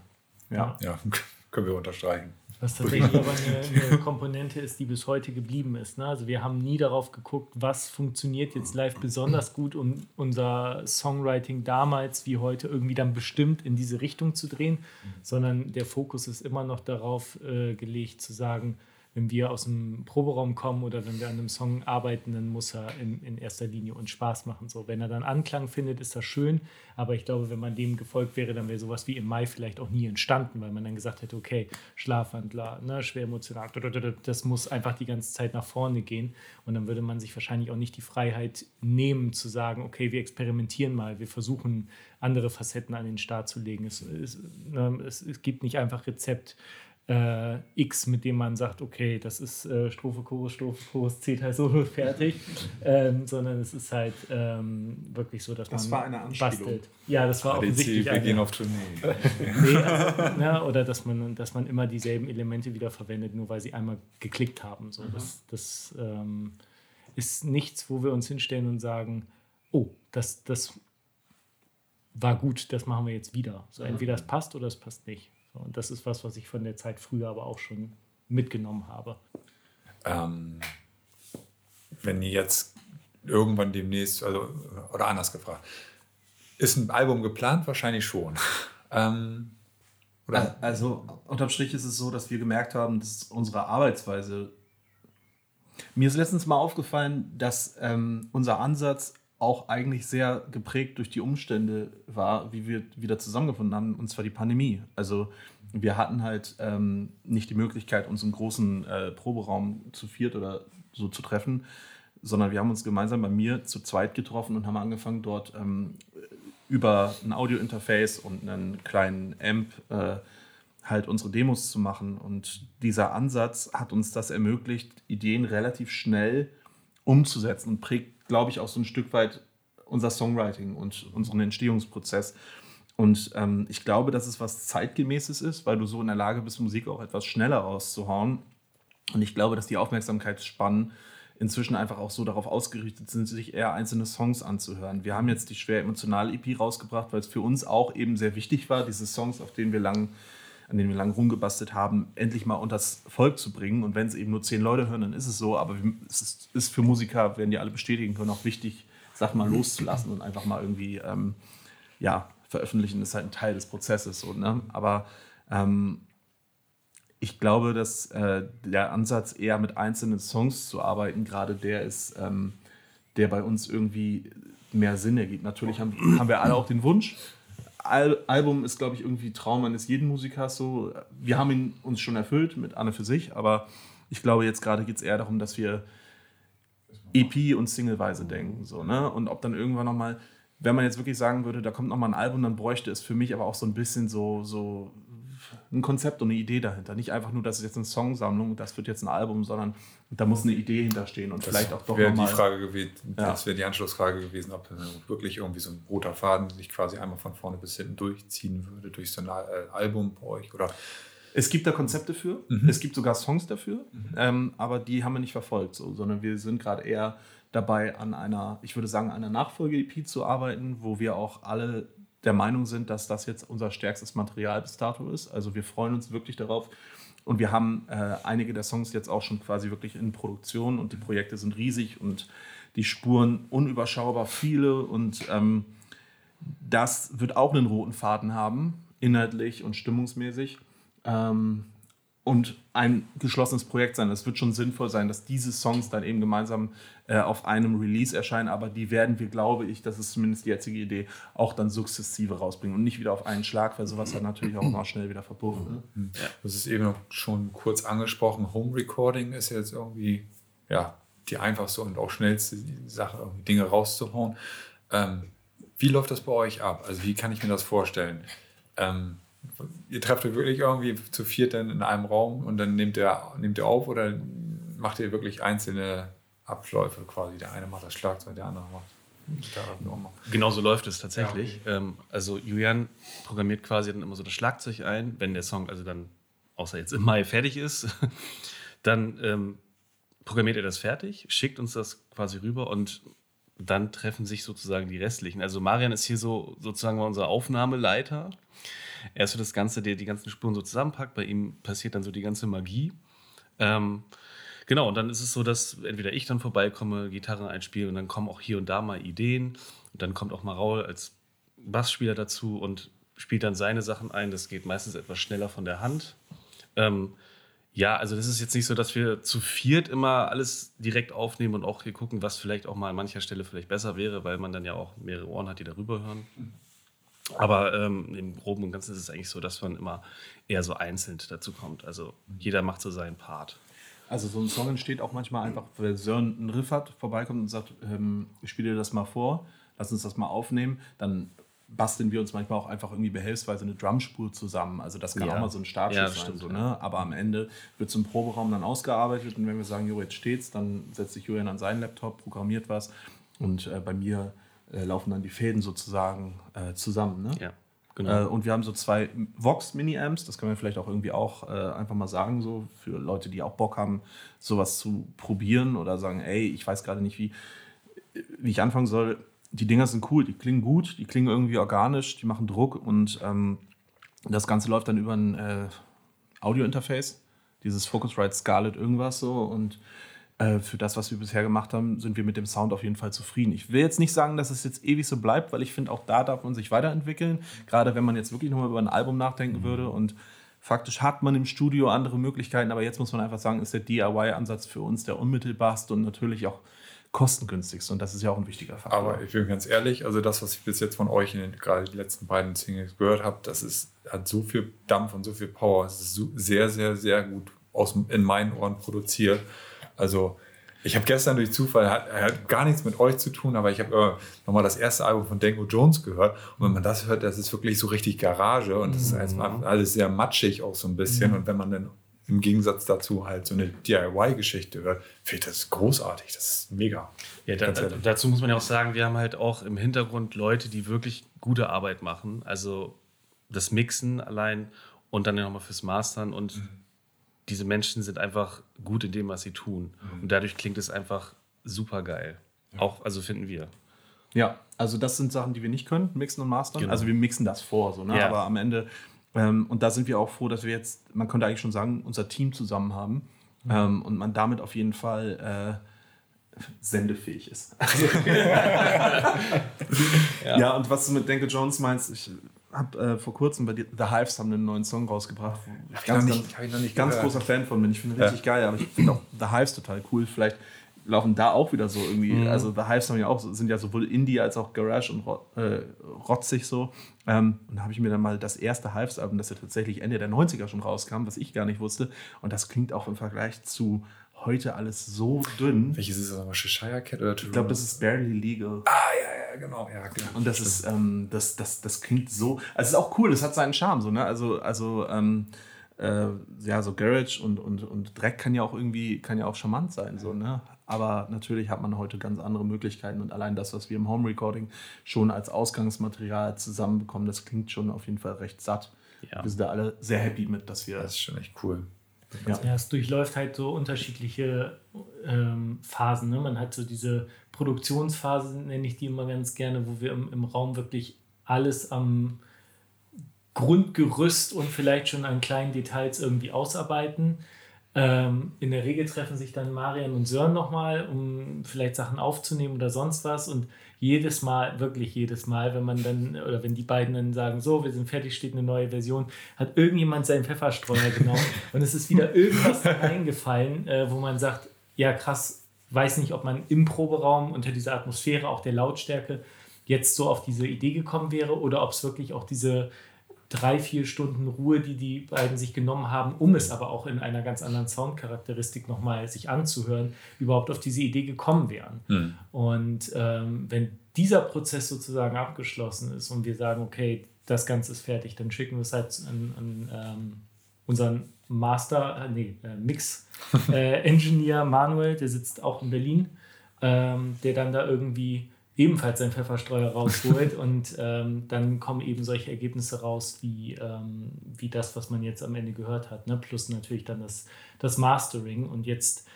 Ja. Ja, können wir unterstreichen. Was tatsächlich aber eine, eine Komponente ist, die bis heute geblieben ist. Ne? Also wir haben nie darauf geguckt, was funktioniert jetzt live besonders gut, um unser Songwriting damals wie heute irgendwie dann bestimmt in diese Richtung zu drehen, sondern der Fokus ist immer noch darauf äh, gelegt zu sagen, wenn wir aus dem Proberaum kommen oder wenn wir an einem Song arbeiten, dann muss er in, in erster Linie uns Spaß machen. So, wenn er dann Anklang findet, ist das schön. Aber ich glaube, wenn man dem gefolgt wäre, dann wäre sowas wie im Mai vielleicht auch nie entstanden, weil man dann gesagt hätte, okay, Schlafwandler, ne, schwer emotional, das muss einfach die ganze Zeit nach vorne gehen. Und dann würde man sich wahrscheinlich auch nicht die Freiheit nehmen, zu sagen, okay, wir experimentieren mal, wir versuchen andere Facetten an den Start zu legen. Es, es, ne, es, es gibt nicht einfach Rezept äh, X, mit dem man sagt, okay, das ist äh, Strophe, Chorus, Strophe, Chorus, C-Teil Solo, fertig, ähm, sondern es ist halt ähm, wirklich so, dass Das man war eine Anspielung. bastelt. Ja, das war ADC, offensichtlich wir eine- gehen auf Tournee. Nee, also, ne, oder dass man, dass man immer dieselben Elemente wieder verwendet, nur weil sie einmal geklickt haben. So, das das ähm, ist nichts, wo wir uns hinstellen und sagen, oh, das, das war gut, das machen wir jetzt wieder. So, entweder es passt oder es passt nicht. Und das ist was, was ich von der Zeit früher aber auch schon mitgenommen habe. Ähm, wenn ihr jetzt irgendwann demnächst, also, oder anders gefragt, ist ein Album geplant? Wahrscheinlich schon. ähm, oder? Also unterm Strich ist es so, dass wir gemerkt haben, dass unsere Arbeitsweise. Mir ist letztens mal aufgefallen, dass ähm, unser Ansatz auch eigentlich sehr geprägt durch die Umstände war, wie wir wieder zusammengefunden haben, und zwar die Pandemie. Also wir hatten halt ähm, nicht die Möglichkeit, uns im großen äh, Proberaum zu viert oder so zu treffen, sondern wir haben uns gemeinsam bei mir zu zweit getroffen und haben angefangen, dort ähm, über ein Audio-Interface und einen kleinen Amp äh, halt unsere Demos zu machen. Und dieser Ansatz hat uns das ermöglicht, Ideen relativ schnell umzusetzen und prägt, glaube ich, auch so ein Stück weit unser Songwriting und unseren Entstehungsprozess. Und ähm, ich glaube, dass es was Zeitgemäßes ist, weil du so in der Lage bist, Musik auch etwas schneller rauszuhauen. Und ich glaube, dass die Aufmerksamkeitsspannen inzwischen einfach auch so darauf ausgerichtet sind, sich eher einzelne Songs anzuhören. Wir haben jetzt die schwer emotionale EP rausgebracht, weil es für uns auch eben sehr wichtig war, diese Songs, auf denen wir lang, an denen wir lang rumgebastelt haben, endlich mal unters Volk zu bringen. Und wenn es eben nur zehn Leute hören, dann ist es so. Aber es ist, ist für Musiker, werden die alle bestätigen können, auch wichtig, Sachen mal loszulassen und einfach mal irgendwie, ähm, ja, veröffentlichen ist halt ein Teil des Prozesses. So, ne? Aber ähm, ich glaube, dass äh, der Ansatz, eher mit einzelnen Songs zu arbeiten, gerade der ist, ähm, der bei uns irgendwie mehr Sinn ergibt. Natürlich haben, haben wir alle auch den Wunsch. Al Album ist, glaube ich, irgendwie Traum eines jeden Musikers so. Wir haben ihn uns schon erfüllt mit Anne für sich, aber Ich glaube, jetzt gerade geht es eher darum, dass wir EP und Singleweise denken. So, ne? Und ob dann irgendwann nochmal, wenn man jetzt wirklich sagen würde, da kommt nochmal ein Album, dann bräuchte es für mich aber auch so ein bisschen so, so ein Konzept und eine Idee dahinter. Nicht einfach nur, das ist jetzt eine Songsammlung, das wird jetzt ein Album, sondern da muss eine Idee hinterstehen und Das vielleicht auch doch wäre nochmal. die Frage gewesen, Ja. das wäre die Anschlussfrage gewesen, ob wirklich irgendwie so ein roter Faden sich quasi einmal von vorne bis hinten durchziehen würde durch so ein äh, Album bei euch oder Es gibt da Konzepte für, Mhm. es gibt sogar Songs dafür, ähm, aber die haben wir nicht verfolgt, so, sondern wir sind gerade eher dabei, an einer, ich würde sagen, einer Nachfolge-EP zu arbeiten, wo wir auch alle der Meinung sind, dass das jetzt unser stärkstes Material bis dato ist. Also wir freuen uns wirklich darauf. Und wir haben äh, einige der Songs jetzt auch schon quasi wirklich in Produktion und die Projekte sind riesig und die Spuren unüberschaubar viele und ähm, das wird auch einen roten Faden haben, inhaltlich und stimmungsmäßig. Ähm, und ein geschlossenes Projekt sein. Es wird schon sinnvoll sein, dass diese Songs dann eben gemeinsam äh, auf einem Release erscheinen, aber die werden wir, glaube ich, das ist zumindest die jetzige Idee, auch dann sukzessive rausbringen und nicht wieder auf einen Schlag, weil sowas hat natürlich auch immer schnell wieder verboten. Ne? Das ist eben schon kurz angesprochen. Home Recording ist jetzt irgendwie ja, die einfachste und auch schnellste Sache, Dinge rauszuhauen. Ähm, wie läuft das bei euch ab? Also wie kann ich mir das vorstellen? Ähm, ihr trefft euch wirklich irgendwie zu viert dann in einem Raum und dann nehmt ihr, nehmt ihr auf oder macht ihr wirklich einzelne Abläufe quasi? Der eine macht das Schlagzeug, der andere macht. Genau so läuft es tatsächlich. Ähm, also Julian programmiert quasi dann immer so das Schlagzeug ein, wenn der Song also dann, außer jetzt im Mai fertig ist, dann ähm, programmiert er das fertig, schickt uns das quasi rüber und dann treffen sich sozusagen die restlichen. Also Marian ist hier so sozusagen unser Aufnahmeleiter. Er ist für das Ganze, der die ganzen Spuren so zusammenpackt. Bei ihm passiert dann so die ganze Magie. Ähm, genau, und dann ist es so, dass entweder ich dann vorbeikomme, Gitarre einspiele und dann kommen auch hier und da mal Ideen. Und dann kommt auch mal Raul als Bassspieler dazu und spielt dann seine Sachen ein. Das geht meistens etwas schneller von der Hand. Ähm, ja, also das ist jetzt nicht so, dass wir zu viert immer alles direkt aufnehmen und auch hier gucken, was vielleicht auch mal an mancher Stelle vielleicht besser wäre, weil man dann ja auch mehrere Ohren hat, die darüber hören. Aber ähm, im Groben und Ganzen ist es eigentlich so, dass man immer eher so einzeln dazu kommt. Also jeder macht so seinen Part. Also so ein Song entsteht auch manchmal einfach, weil Sören einen Riff hat, vorbeikommt und sagt, ähm, ich spiele dir das mal vor, lass uns das mal aufnehmen. Dann basteln wir uns manchmal auch einfach irgendwie behelfsweise eine Drumspur zusammen. Also das kann Ja. auch mal so ein Startschuss Ja, sein. stimmt, so, ja. ne? Aber am Ende wird es im Proberaum dann ausgearbeitet und wenn wir sagen, jo, jetzt steht's, dann setzt sich Julian an seinen Laptop, programmiert was und äh, bei mir äh, laufen dann die Fäden sozusagen äh, zusammen. Ne? Ja, genau. Äh, und wir haben so zwei Vox Mini-Amps, das können wir vielleicht auch irgendwie auch äh, einfach mal sagen, so für Leute, die auch Bock haben, sowas zu probieren oder sagen, ey, ich weiß gerade nicht, wie, wie ich anfangen soll. Die Dinger sind cool, die klingen gut, die klingen irgendwie organisch, die machen Druck und ähm, das Ganze läuft dann über ein äh, Audio-Interface, dieses Focusrite Scarlett irgendwas so und äh, für das, was wir bisher gemacht haben, sind wir mit dem Sound auf jeden Fall zufrieden. Ich will jetzt nicht sagen, dass es jetzt ewig so bleibt, weil ich finde, auch da darf man sich weiterentwickeln. Gerade wenn man jetzt wirklich nochmal über ein Album nachdenken würde. Und faktisch hat man im Studio andere Möglichkeiten, aber jetzt muss man einfach sagen, ist der DIY-Ansatz für uns der unmittelbarste und natürlich auch kostengünstigste. Und das ist ja auch ein wichtiger Faktor. Aber ich bin ganz ehrlich, also das, was ich bis jetzt von euch in den, gerade die letzten beiden Singles gehört habe, das ist, hat so viel Dampf und so viel Power. Es ist so, sehr, sehr, sehr gut aus, in meinen Ohren produziert. Also ich habe gestern durch Zufall, hat, hat gar nichts mit euch zu tun, aber ich habe äh, nochmal das erste Album von Dango Jones gehört. Und wenn man das hört, das ist wirklich so richtig Garage und das ist erstmal alles sehr matschig auch so ein bisschen. Und wenn man dann im Gegensatz dazu halt so eine DIY-Geschichte hört, finde ich das großartig. Das ist mega. Ja, da, dazu muss man ja auch sagen, wir haben halt auch im Hintergrund Leute, die wirklich gute Arbeit machen. Also das Mixen allein und dann nochmal fürs Mastern. Und diese Menschen sind einfach gut in dem, was sie tun. Und dadurch klingt es einfach super geil. Auch, also finden wir. Ja, also das sind Sachen, die wir nicht können, mixen und mastern. Genau. Also wir mixen das vor, so, ne? Ja. aber am Ende, ähm, und da sind wir auch froh, dass wir jetzt, man könnte eigentlich schon sagen, unser Team zusammen haben ähm, und man damit auf jeden Fall äh, sendefähig ist. ja. und was du mit Denke Jones meinst, ich habe äh, vor kurzem bei dir, The Hives haben einen neuen Song rausgebracht. ich ich noch nicht- hab ich noch nicht ganz großer Fan von bin. Ich finde ihn richtig geil, aber ich finde auch The Hives total cool. Vielleicht laufen da auch wieder so irgendwie. Mhm. Also The Hives haben ja auch, sind ja sowohl Indie als auch Garage und äh, rotzig so. Ähm, und da habe ich mir dann mal das erste Hives-Album, das ja tatsächlich Ende der 90er schon rauskam, was ich gar nicht wusste. Und das klingt auch im Vergleich zu heute alles so dünn. Welches ist das nochmal? Cheshire Cat oder Ich glaube, das ist Barely Legal. Ah, ja, ja, genau. Ja, genau. Und das ist, ähm, das, das, das klingt so. Also es ist auch cool, es hat seinen Charme, so, ne? Also, also ähm, äh, ja, so Garage und, und, und Dreck kann ja auch irgendwie, kann ja auch charmant sein, so, ne? Aber natürlich hat man heute ganz andere Möglichkeiten und allein das, was wir im Home Recording schon als Ausgangsmaterial zusammenbekommen, das klingt schon auf jeden Fall recht satt. Ja. Wir sind da alle sehr happy mit, dass wir Das ist schon echt cool. Ja. Ja, es durchläuft halt so unterschiedliche ähm, Phasen. Ne? Man hat so diese Produktionsphase, nenne ich die immer ganz gerne, wo wir im, im Raum wirklich alles am Grundgerüst und vielleicht schon an kleinen Details irgendwie ausarbeiten. Ähm, in der Regel treffen sich dann Marian und Sören nochmal, um vielleicht Sachen aufzunehmen oder sonst was. Und jedes Mal, wirklich jedes Mal, wenn man dann, oder wenn die beiden dann sagen, so, wir sind fertig, steht eine neue Version, hat irgendjemand seinen Pfefferstreuer genommen und es ist wieder irgendwas eingefallen, äh, wo man sagt, ja krass, weiß nicht, ob man im Proberaum unter dieser Atmosphäre, auch der Lautstärke, jetzt so auf diese Idee gekommen wäre oder ob es wirklich auch diese drei, vier Stunden Ruhe, die die beiden sich genommen haben, um es aber auch in einer ganz anderen Soundcharakteristik nochmal sich anzuhören, überhaupt auf diese Idee gekommen wären. Hm. Und ähm, wenn dieser Prozess sozusagen abgeschlossen ist und wir sagen, okay, das Ganze ist fertig, dann schicken wir es halt an, an ähm, unseren Master, äh, nee, äh, Mix-Engineer Manuel, der sitzt auch in Berlin, ähm, der dann da irgendwie ebenfalls seinen Pfefferstreuer rausholt und ähm, dann kommen eben solche Ergebnisse raus wie, ähm, wie das, was man jetzt am Ende gehört hat, ne? plus natürlich dann das, das Mastering und jetzt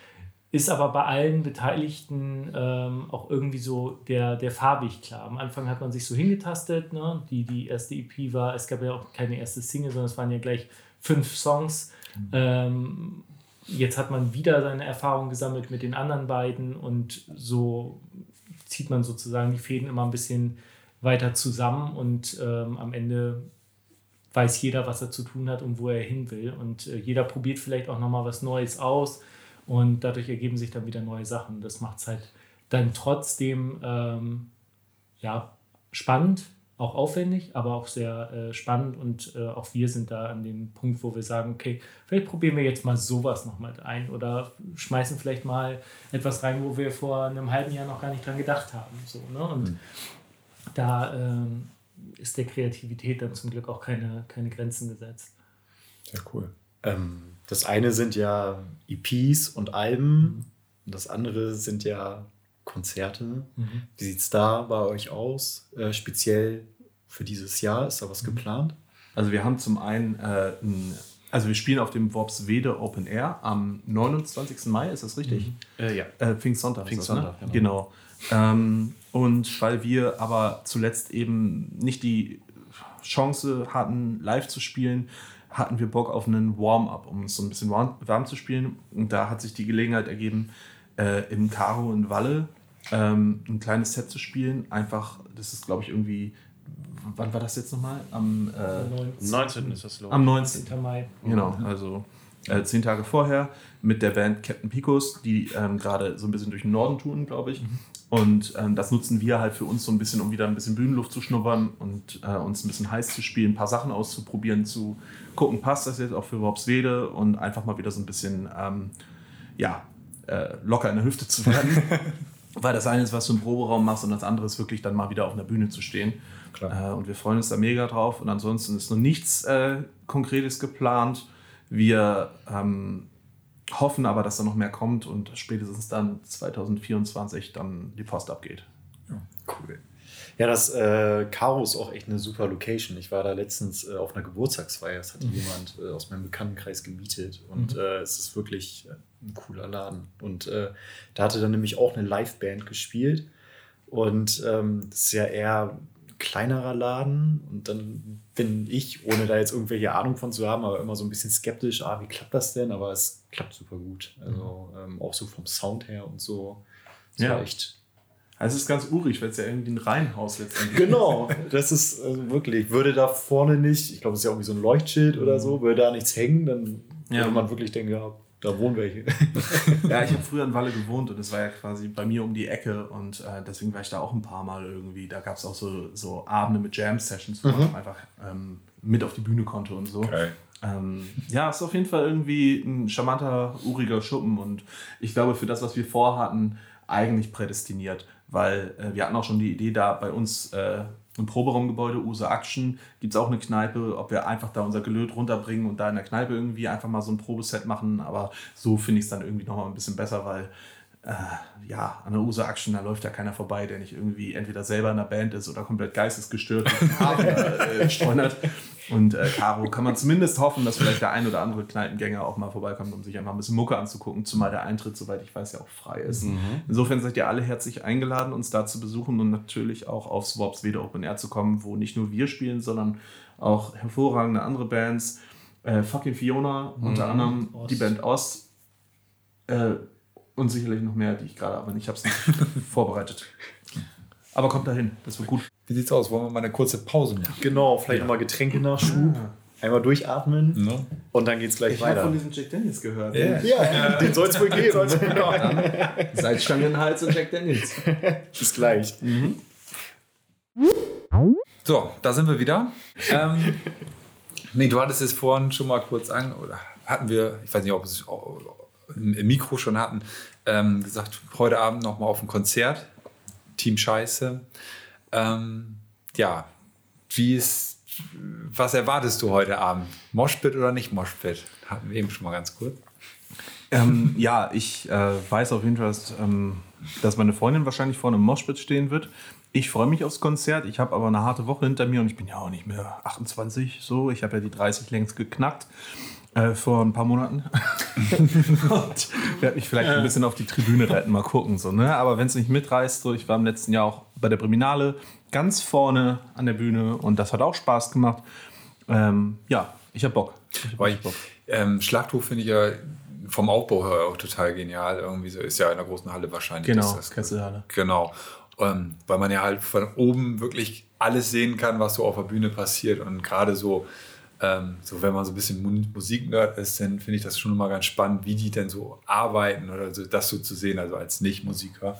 ist aber bei allen Beteiligten ähm, auch irgendwie so der, der farbig klar. Am Anfang hat man sich so hingetastet, ne? die, die erste EP war, es gab ja auch keine erste Single, sondern es waren ja gleich fünf Songs. Ähm, jetzt hat man wieder seine Erfahrung gesammelt mit den anderen beiden und so zieht man sozusagen die Fäden immer ein bisschen weiter zusammen und ähm, am Ende weiß jeder, was er zu tun hat und wo er hin will. Und äh, jeder probiert vielleicht auch nochmal was Neues aus und dadurch ergeben sich dann wieder neue Sachen. Das macht es halt dann trotzdem ähm, ja, spannend, auch aufwendig, aber auch sehr äh, spannend und äh, auch wir sind da an dem Punkt, wo wir sagen, okay, vielleicht probieren wir jetzt mal sowas noch mal ein oder schmeißen vielleicht mal etwas rein, wo wir vor einem halben Jahr noch gar nicht dran gedacht haben. So, ne? Und da ähm, ist der Kreativität dann zum Glück auch keine, keine Grenzen gesetzt. Sehr cool. Ähm, das eine sind ja EPs und Alben, und das andere sind ja Konzerte. Wie sieht es da bei euch aus? Äh, speziell für dieses Jahr, ist da was geplant? Also wir haben zum einen, äh, ein, also wir spielen auf dem Worpswede Open Air am 29. Mai, ist das richtig? Äh, ja. Äh, Pfingstsonntag. Pfingstsonntag, ne? genau. genau. Ähm, und weil wir aber zuletzt eben nicht die Chance hatten, live zu spielen, hatten wir Bock auf einen Warm-up, um uns so ein bisschen warm, warm zu spielen. Und da hat sich die Gelegenheit ergeben, äh, im Karo in Walle ähm, ein kleines Set zu spielen. Einfach, das ist glaube ich irgendwie, wann war das jetzt nochmal? Am, äh, 19. ist das los. am 19. 19. Mai. Genau, also äh, zehn Tage vorher mit der Band Captain Picos, die ähm, gerade so ein bisschen durch den Norden tun, glaube ich. Und ähm, das nutzen wir halt für uns so ein bisschen, um wieder ein bisschen Bühnenluft zu schnuppern und äh, uns ein bisschen heiß zu spielen, ein paar Sachen auszuprobieren, zu gucken, passt das jetzt auch für Worpswede und einfach mal wieder so ein bisschen, ähm, ja, äh, locker in der Hüfte zu werden. Weil das eine ist, was du im Proberaum machst und das andere ist wirklich dann mal wieder auf einer Bühne zu stehen. Äh, und wir freuen uns da mega drauf. Und ansonsten ist noch nichts äh, Konkretes geplant. Wir ähm, hoffen aber, dass da noch mehr kommt und spätestens dann 2024 dann die Post abgeht. Cool. Ja, das äh, Karo ist auch echt eine super Location. Ich war da letztens äh, auf einer Geburtstagsfeier. Das hat jemand äh, aus meinem Bekanntenkreis gemietet. Und äh, es ist wirklich äh, ein cooler Laden. Und äh, da hatte dann nämlich auch eine Liveband gespielt. Und ähm, das ist ja eher ein kleinerer Laden. Und dann bin ich, ohne da jetzt irgendwelche Ahnung von zu haben, aber immer so ein bisschen skeptisch, ah, wie klappt das denn? Aber es klappt super gut. Also ähm, auch so vom Sound her und so. Das Ja. echt Also es ist ganz urig, weil es ja irgendwie ein Reihenhaus letztendlich Genau, das ist also wirklich, würde da vorne nicht, ich glaube, es ist ja irgendwie so ein Leuchtschild oder so, würde da nichts hängen, dann Ja. würde man wirklich denken, ja, Da wohnen welche. Ja, ich habe früher in Walle gewohnt und es war ja quasi bei mir um die Ecke und äh, deswegen war ich da auch ein paar Mal irgendwie. Da gab es auch so, so Abende mit Jam-Sessions, wo man einfach ähm, mit auf die Bühne konnte und so. Geil. Ähm, ja, ist auf jeden Fall irgendwie ein charmanter, uriger Schuppen und ich glaube, für das, was wir vorhatten, eigentlich prädestiniert, weil äh, wir hatten auch schon die Idee, da bei uns äh, im Proberaumgebäude Usa Action gibt es auch eine Kneipe, ob wir einfach da unser Gelöt runterbringen und da in der Kneipe irgendwie einfach mal so ein Probeset machen, aber so finde ich es dann irgendwie nochmal ein bisschen besser, weil äh, ja, an der USA Action, da läuft ja keiner vorbei, der nicht irgendwie entweder selber in der Band ist oder komplett geistesgestört Hafen äh, streunert. Und äh, Caro kann man zumindest hoffen, dass vielleicht der ein oder andere Kneipengänger auch mal vorbeikommt, um sich einfach ein bisschen Mucke anzugucken, zumal der Eintritt, soweit ich weiß, ja auch frei ist. Insofern seid ihr alle herzlich eingeladen, uns da zu besuchen und natürlich auch auf Swaps Wede Open Air zu kommen, wo nicht nur wir spielen, sondern auch hervorragende andere Bands. Äh, Fucking Fiona, unter anderem Ost. die Band Ost. Äh, und sicherlich noch mehr, die ich gerade aber nicht, ich habe es nicht vorbereitet. Aber kommt dahin, das wird gut. Wie sieht's aus? Wollen wir mal eine kurze Pause machen? Genau, vielleicht nochmal Getränke nachschub. Einmal durchatmen Ne? und dann geht's gleich Ich habe weiter. von diesem Jack Daniels gehört. Ja. Ja, den soll es wohl geben. Salzstange in den Hals und Jack Daniels. Bis gleich. So, da sind wir wieder. Ähm, nee, du hattest es vorhin schon mal kurz an, oder hatten wir, ich weiß nicht, ob wir es auch im Mikro schon hatten, ähm, gesagt, heute Abend noch mal auf ein Konzert. Team Scheiße. Ähm, ja, wie ist, was erwartest du heute Abend? Moshpit oder nicht Moshpit? Hatten wir eben schon mal ganz kurz. Ähm, ja, ich äh, weiß auf jeden Fall, dass, ähm, dass meine Freundin wahrscheinlich vorne im Moshpit stehen wird. Ich freue mich aufs Konzert. Ich habe aber eine harte Woche hinter mir und ich bin ja auch nicht mehr 28 so. Ich habe ja die 30 längst geknackt äh, vor ein paar Monaten. und werde mich vielleicht ein bisschen auf die Tribüne retten, mal gucken. So, ne? Aber wenn es nicht mitreißt, so, ich war im letzten Jahr auch bei der Priminale ganz vorne an der Bühne und das hat auch Spaß gemacht. Ähm, ja, ich habe Bock. Ich hab richtig Bock. ähm, Schlachthof finde ich ja vom Aufbau her auch total genial. Irgendwie so ist ja in der großen Halle wahrscheinlich. Genau, das- Kesselhalle. Genau. Ähm, weil man ja halt von oben wirklich alles sehen kann, was so auf der Bühne passiert. Und gerade so, ähm, so wenn man so ein bisschen Mu- Musiknerd ist, dann finde ich das schon immer ganz spannend, wie die denn so arbeiten oder so, das so zu sehen, also als Nicht-Musiker.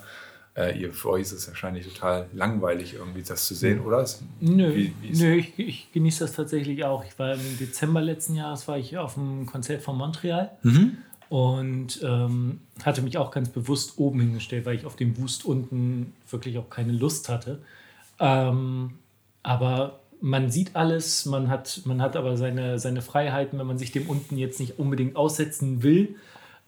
Äh, ihr, für euch ist es wahrscheinlich total langweilig, irgendwie das zu sehen, oder? Ist- Nö, Wie, wie nö ich, ich genieße das tatsächlich auch. Ich war im Dezember letzten Jahres war ich auf einem Konzert von Montreal und ähm, hatte mich auch ganz bewusst oben hingestellt, weil ich auf dem Wust unten wirklich auch keine Lust hatte. Ähm, aber man sieht alles, man hat, man hat aber seine, seine Freiheiten, wenn man sich dem unten jetzt nicht unbedingt aussetzen will.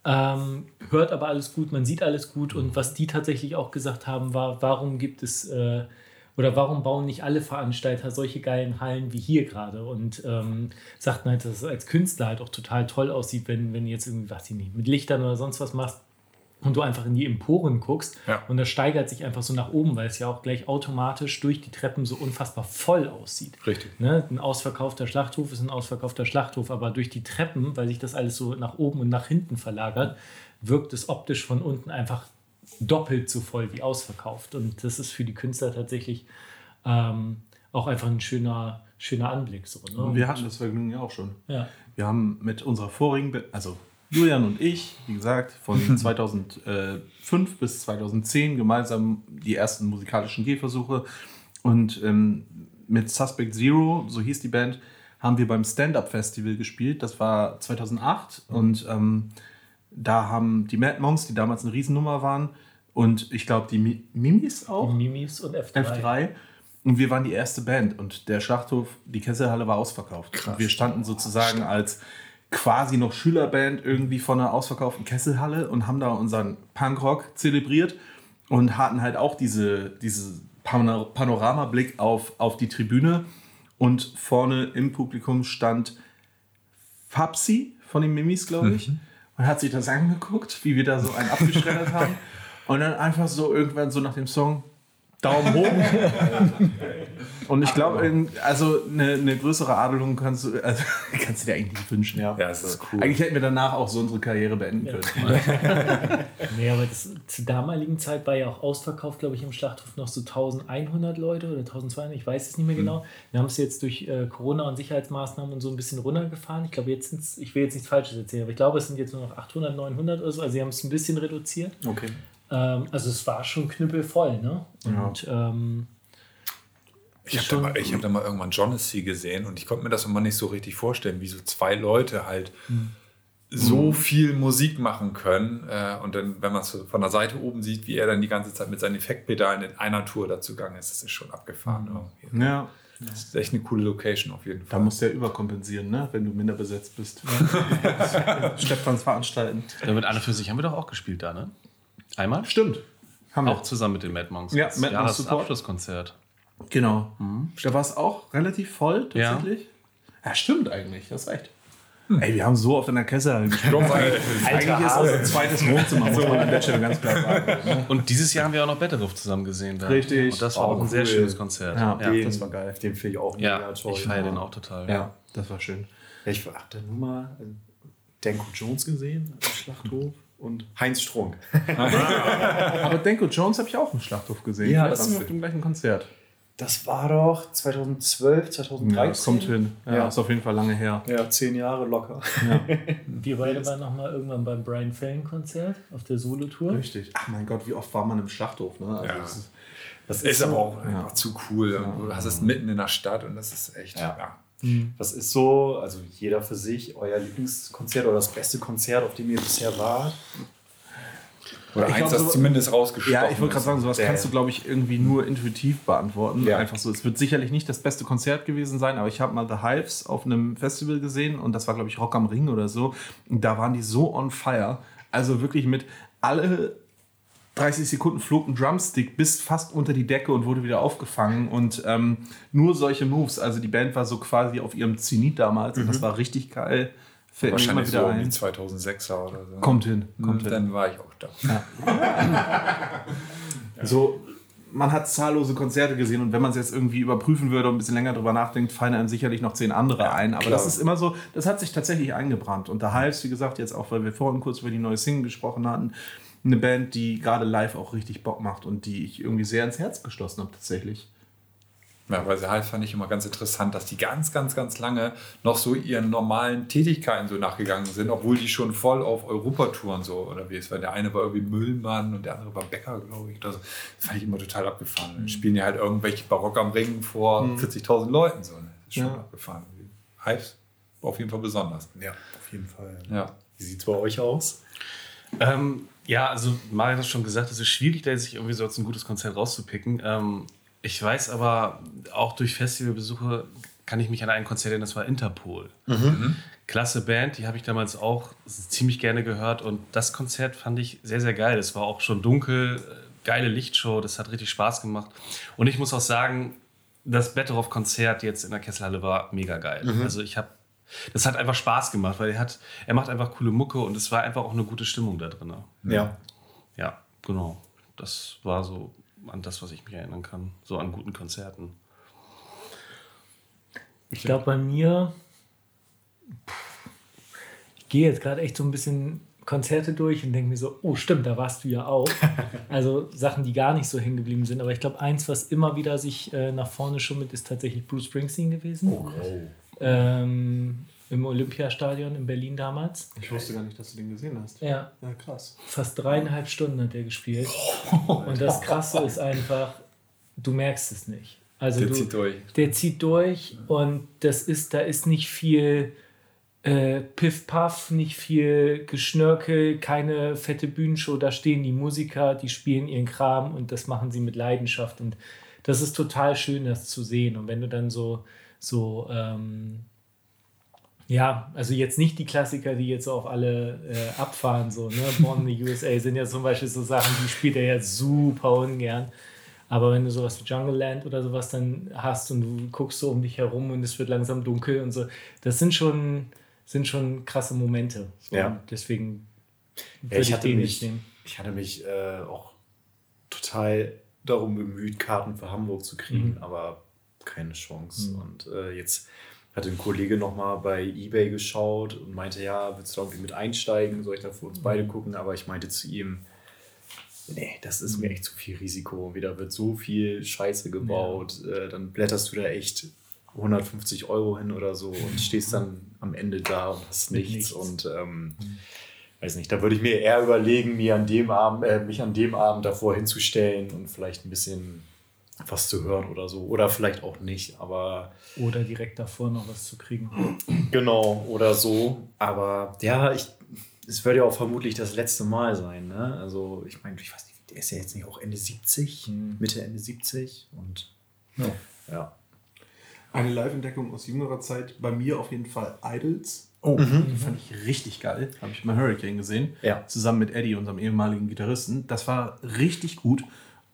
Ähm, hört aber alles gut, man sieht alles gut. Und was die tatsächlich auch gesagt haben, war, warum gibt es äh, oder warum bauen nicht alle Veranstalter solche geilen Hallen wie hier gerade? Und ähm, sagten halt, dass es als Künstler halt auch total toll aussieht, wenn, wenn jetzt irgendwie, was ich nicht, mit Lichtern oder sonst was machst und du einfach in die Emporen guckst Ja. und das steigert sich einfach so nach oben, weil es ja auch gleich automatisch durch die Treppen so unfassbar voll aussieht. Richtig. Ne? Ein ausverkaufter Schlachthof ist ein ausverkaufter Schlachthof, aber durch die Treppen, weil sich das alles so nach oben und nach hinten verlagert, wirkt es optisch von unten einfach doppelt so voll wie ausverkauft. Und das ist für die Künstler tatsächlich ähm, auch einfach ein schöner, schöner Anblick. So, ne? Und wir hatten das Vergnügen ja auch schon. ja. Wir haben mit unserer vorigen, Be also Julian und ich, wie gesagt, von 2005 bis 2010 gemeinsam die ersten musikalischen Gehversuche. Und ähm, mit Suspect Zero, so hieß die Band, haben wir beim Stand-Up-Festival gespielt. Das war 2008. Und ähm, da haben die Mad Monks, die damals eine Riesennummer waren, und ich glaube die Mi Mimis auch. Die Mimis und F3. F3. Und wir waren die erste Band und der Schlachthof, die Kesselhalle war ausverkauft. Und wir standen sozusagen als quasi noch Schülerband irgendwie vor einer ausverkauften Kesselhalle und haben da unseren Punkrock zelebriert und hatten halt auch diese, diese Pano- Panoramablick auf, auf die Tribüne. Und vorne im Publikum stand Fabsi von den Mimis, glaube ich. Und hat sich das angeguckt, wie wir da so einen abgeschreddert haben. Und dann einfach so irgendwann so nach dem Song, Daumen hoch. Und ich glaube, also eine, eine, größere Adelung kannst du, also, kannst du dir eigentlich nicht wünschen. Ja, ja das ist cool. Eigentlich hätten wir danach auch so unsere Karriere beenden können. nee, aber das, zur damaligen Zeit war ja auch ausverkauft, glaube ich, im Schlachthof noch so 1100 Leute oder 1200, ich weiß es nicht mehr genau. Mhm. Wir haben es jetzt durch äh, Corona und Sicherheitsmaßnahmen und so ein bisschen runtergefahren. Ich glaube, jetzt sind ich will jetzt nichts Falsches erzählen, aber ich glaube, es sind jetzt nur noch 800, 900 oder so. Also, sie haben es ein bisschen reduziert. Okay. Ähm, also, es war schon knüppelvoll, ne? Und. Ja. Ähm, ich habe da, mal, hab da mal irgendwann Jonassy gesehen und ich konnte mir das immer nicht so richtig vorstellen, wie so zwei Leute halt mhm. so viel Musik machen können. Äh, und dann, wenn man es von der Seite oben sieht, wie er dann die ganze Zeit mit seinen Effektpedalen in einer Tour dazu gegangen ist, das ist schon abgefahren. Mhm. Ja. Das ist echt eine coole Location auf jeden Fall. Da musst du ja überkompensieren, ne? wenn du minder besetzt bist. Stepfans veranstalten. Ja, mit Anna für sich haben wir doch auch gespielt da, ne? Einmal? Stimmt. Haben auch wir. zusammen mit den Mad Monks. Ja, Mad Monks Support. Abschlusskonzert. Genau. Mhm. Da war es auch relativ voll tatsächlich. Ja. ja, stimmt eigentlich. Das ist recht. Hm. Ey, wir haben so oft in der Kessel gesprochen. eigentlich ist das ein zweites Wohnzimmer, muss man an der Stelle ganz klar sagen. Ne? Und dieses Jahr haben wir auch noch Betteruff zusammen gesehen. Da. Richtig. Und das war oh, auch ein cool. sehr schönes Konzert. Ja, ja den, das war geil. Den finde ich auch ja, mega toll. Ich feiere den auch total. Ja, das war schön. Ich habe da nur mal äh, Denko Jones gesehen im Schlachthof und Heinz Strunk. Aber Denko Jones habe ich auch im Schlachthof gesehen. Ja, das ist auf dem gleichen Konzert. Das war doch 2012, 2013. Ja, das kommt hin. Ja, ja, ist auf jeden Fall lange her. Ja, zehn Jahre locker. Ja. Wir beide waren nochmal irgendwann beim Brian Fallon-Konzert auf der Solo-Tour. Richtig. Ach mein Gott, wie oft war man im Schlachthof? Ne? Also ja. Das ist, das ist, ist aber auch einfach zu cool. Du hast es mitten in der Stadt und das ist echt. Ja. Mhm. Das ist so, also jeder für sich, euer Lieblingskonzert oder das beste Konzert, auf dem ihr bisher wart. Oder ich eins, glaub, das zumindest rausgestochen Ja, ich wollte gerade sagen, sowas kannst du, glaube ich, irgendwie nur intuitiv beantworten. Ja. Einfach so. Es wird sicherlich nicht das beste Konzert gewesen sein, aber ich habe mal The Hives auf einem Festival gesehen und das war, glaube ich, Rock am Ring oder so. Und da waren die so on fire. Also wirklich mit alle 30 Sekunden flog ein Drumstick bis fast unter die Decke und wurde wieder aufgefangen. Und ähm, nur solche Moves. Also die Band war so quasi auf ihrem Zenit damals mhm. und das mhm. war richtig geil. Fällt Wahrscheinlich so um die 2006er oder so. Kommt hin. Kommt hin. Dann war ich auch da. Ja. so, man hat zahllose Konzerte gesehen und wenn man es jetzt irgendwie überprüfen würde und ein bisschen länger drüber nachdenkt, fallen einem sicherlich noch zehn andere ja, ein. Aber klar. das ist immer so, das hat sich tatsächlich eingebrannt. Und da heißt, wie gesagt, jetzt auch, weil wir vorhin kurz über die neue Single gesprochen hatten, eine Band, die gerade live auch richtig Bock macht und die ich irgendwie sehr ins Herz geschlossen habe, tatsächlich. Ja, weil sie halt fand ich immer ganz interessant, dass die ganz, ganz, ganz lange noch so ihren normalen Tätigkeiten so nachgegangen sind, obwohl die schon voll auf Europatouren so, oder wie es war. Der eine war irgendwie Müllmann und der andere war Bäcker, glaube ich. Das fand ich immer total abgefahren. Dann mhm. spielen ja halt irgendwelche Barock am Ring vor mhm. 40.000 Leuten so. Ne? Das ist schon ja. abgefahren. Hypes auf jeden Fall besonders. Ja, auf jeden Fall. Ja. Wie sieht es bei euch aus? Ähm, ja, also Mario hat schon gesagt, es ist schwierig, da sich irgendwie so als ein gutes Konzert rauszupicken. Ähm, ich weiß aber, auch durch Festivalbesuche kann ich mich an ein Konzert erinnern, das war Interpol. Mhm. Klasse Band, die habe ich damals auch ziemlich gerne gehört und das Konzert fand ich sehr, sehr geil. Es war auch schon dunkel, geile Lichtshow, das hat richtig Spaß gemacht. Und ich muss auch sagen, das Betteroff-Konzert jetzt in der Kesselhalle war mega geil. Mhm. Also ich habe, das hat einfach Spaß gemacht, weil er hat, er macht einfach coole Mucke und es war einfach auch eine gute Stimmung da drin. Ja. Ja, genau. Das war so an das, was ich mich erinnern kann. So an guten Konzerten. Ich glaube, bei mir, ich gehe jetzt gerade echt so ein bisschen Konzerte durch und denke mir so, oh stimmt, da warst du ja auch. Also Sachen, die gar nicht so hängen geblieben sind. Aber ich glaube, eins, was immer wieder sich äh, nach vorne schummelt, ist tatsächlich Bruce Springsteen gewesen. Oh, ähm, im Olympiastadion in Berlin damals. Ich wusste gar nicht, dass du den gesehen hast. Ja. Ja, krass. Fast dreieinhalb Stunden hat der gespielt. Und das Krasse ist einfach, du merkst es nicht. Also der du, zieht durch. Der zieht durch und das ist, da ist nicht viel äh, Piff-Puff, nicht viel Geschnörkel, keine fette Bühnenshow. Da stehen die Musiker, die spielen ihren Kram und das machen sie mit Leidenschaft. Und das ist total schön, das zu sehen. Und wenn du dann so, so ähm, ja, also jetzt nicht die Klassiker, die jetzt auf alle äh, abfahren, so, ne? Born in the USA sind ja zum Beispiel so Sachen, die spielt er ja super ungern. Aber wenn du sowas wie Jungle Land oder sowas dann hast und du guckst so um dich herum und es wird langsam dunkel und so, das sind schon, sind schon krasse Momente. So. Ja. Deswegen würde ja, ich, ich den mich, nicht nehmen. Ich hatte mich äh, auch total darum bemüht, Karten für Hamburg zu kriegen, aber keine Chance. Und äh, jetzt hatte ein Kollege nochmal bei Ebay geschaut und meinte, ja, willst du da irgendwie mit einsteigen? Soll ich da für uns beide gucken? Aber ich meinte zu ihm, nee, das ist mir echt zu viel Risiko. Wieder wird so viel Scheiße gebaut, äh, dann blätterst du da echt 150 Euro hin oder so und stehst dann am Ende da und hast nichts. nichts. Und ähm, weiß nicht, da würde ich mir eher überlegen, mir an dem Abend, äh, mich an dem Abend davor hinzustellen und vielleicht ein bisschen was zu hören oder so. Oder vielleicht auch nicht, aber Oder direkt davor noch was zu kriegen. genau, oder so. Aber ja, ich, es wird ja auch vermutlich das letzte Mal sein. Ne? Also, ich meine, ich weiß nicht, der ist ja jetzt nicht auch Ende 70, Mitte, Ende 70 und Ja. ja. Eine Live-Entdeckung aus jüngerer Zeit, bei mir auf jeden Fall Idols. Oh. Die fand ich richtig geil. Habe ich bei Hurricane gesehen. Ja. Zusammen mit Eddie, unserem ehemaligen Gitarristen. Das war richtig gut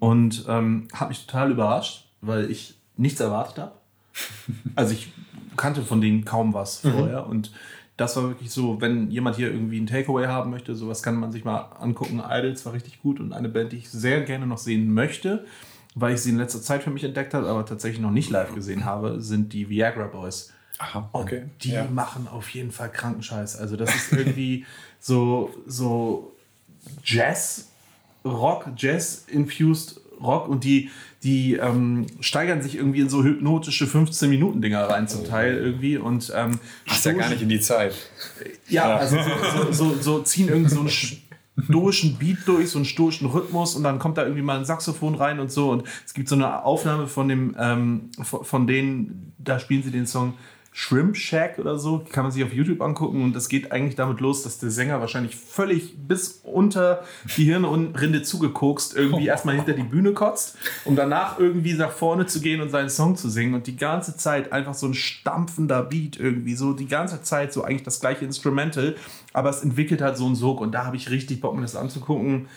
und ähm, hat mich total überrascht, weil ich nichts erwartet habe. Also ich kannte von denen kaum was vorher und das war wirklich so, wenn jemand hier irgendwie ein Takeaway haben möchte, sowas kann man sich mal angucken. Idols war richtig gut und eine Band, die ich sehr gerne noch sehen möchte, weil ich sie in letzter Zeit für mich entdeckt habe, aber tatsächlich noch nicht live gesehen habe, sind die Viagra Boys. Aha, Und okay. die Ja. machen auf jeden Fall Krankenscheiß. Also das ist irgendwie so, so Jazz, Rock, Jazz-infused Rock und die, die ähm, steigern sich irgendwie in so hypnotische 15-Minuten-Dinger rein zum Teil irgendwie und ähm, Passt ja gar nicht in die Zeit. ja, also so, so, so, so ziehen irgendwie so einen stoischen Beat durch, so einen stoischen Rhythmus und dann kommt da irgendwie mal ein Saxophon rein und so. Und es gibt so eine Aufnahme von dem, ähm, von, von denen, da spielen sie den Song Shrimp Shack oder so, kann man sich auf YouTube angucken. Und es geht eigentlich damit los, dass der Sänger wahrscheinlich völlig bis unter die Hirnrinde zugekokst irgendwie erstmal hinter die Bühne kotzt, um danach irgendwie nach vorne zu gehen und seinen Song zu singen. Und die ganze Zeit einfach so ein stampfender Beat irgendwie, so die ganze Zeit so eigentlich das gleiche Instrumental, aber es entwickelt halt so einen Sog. Und da habe ich richtig Bock, mir das anzugucken.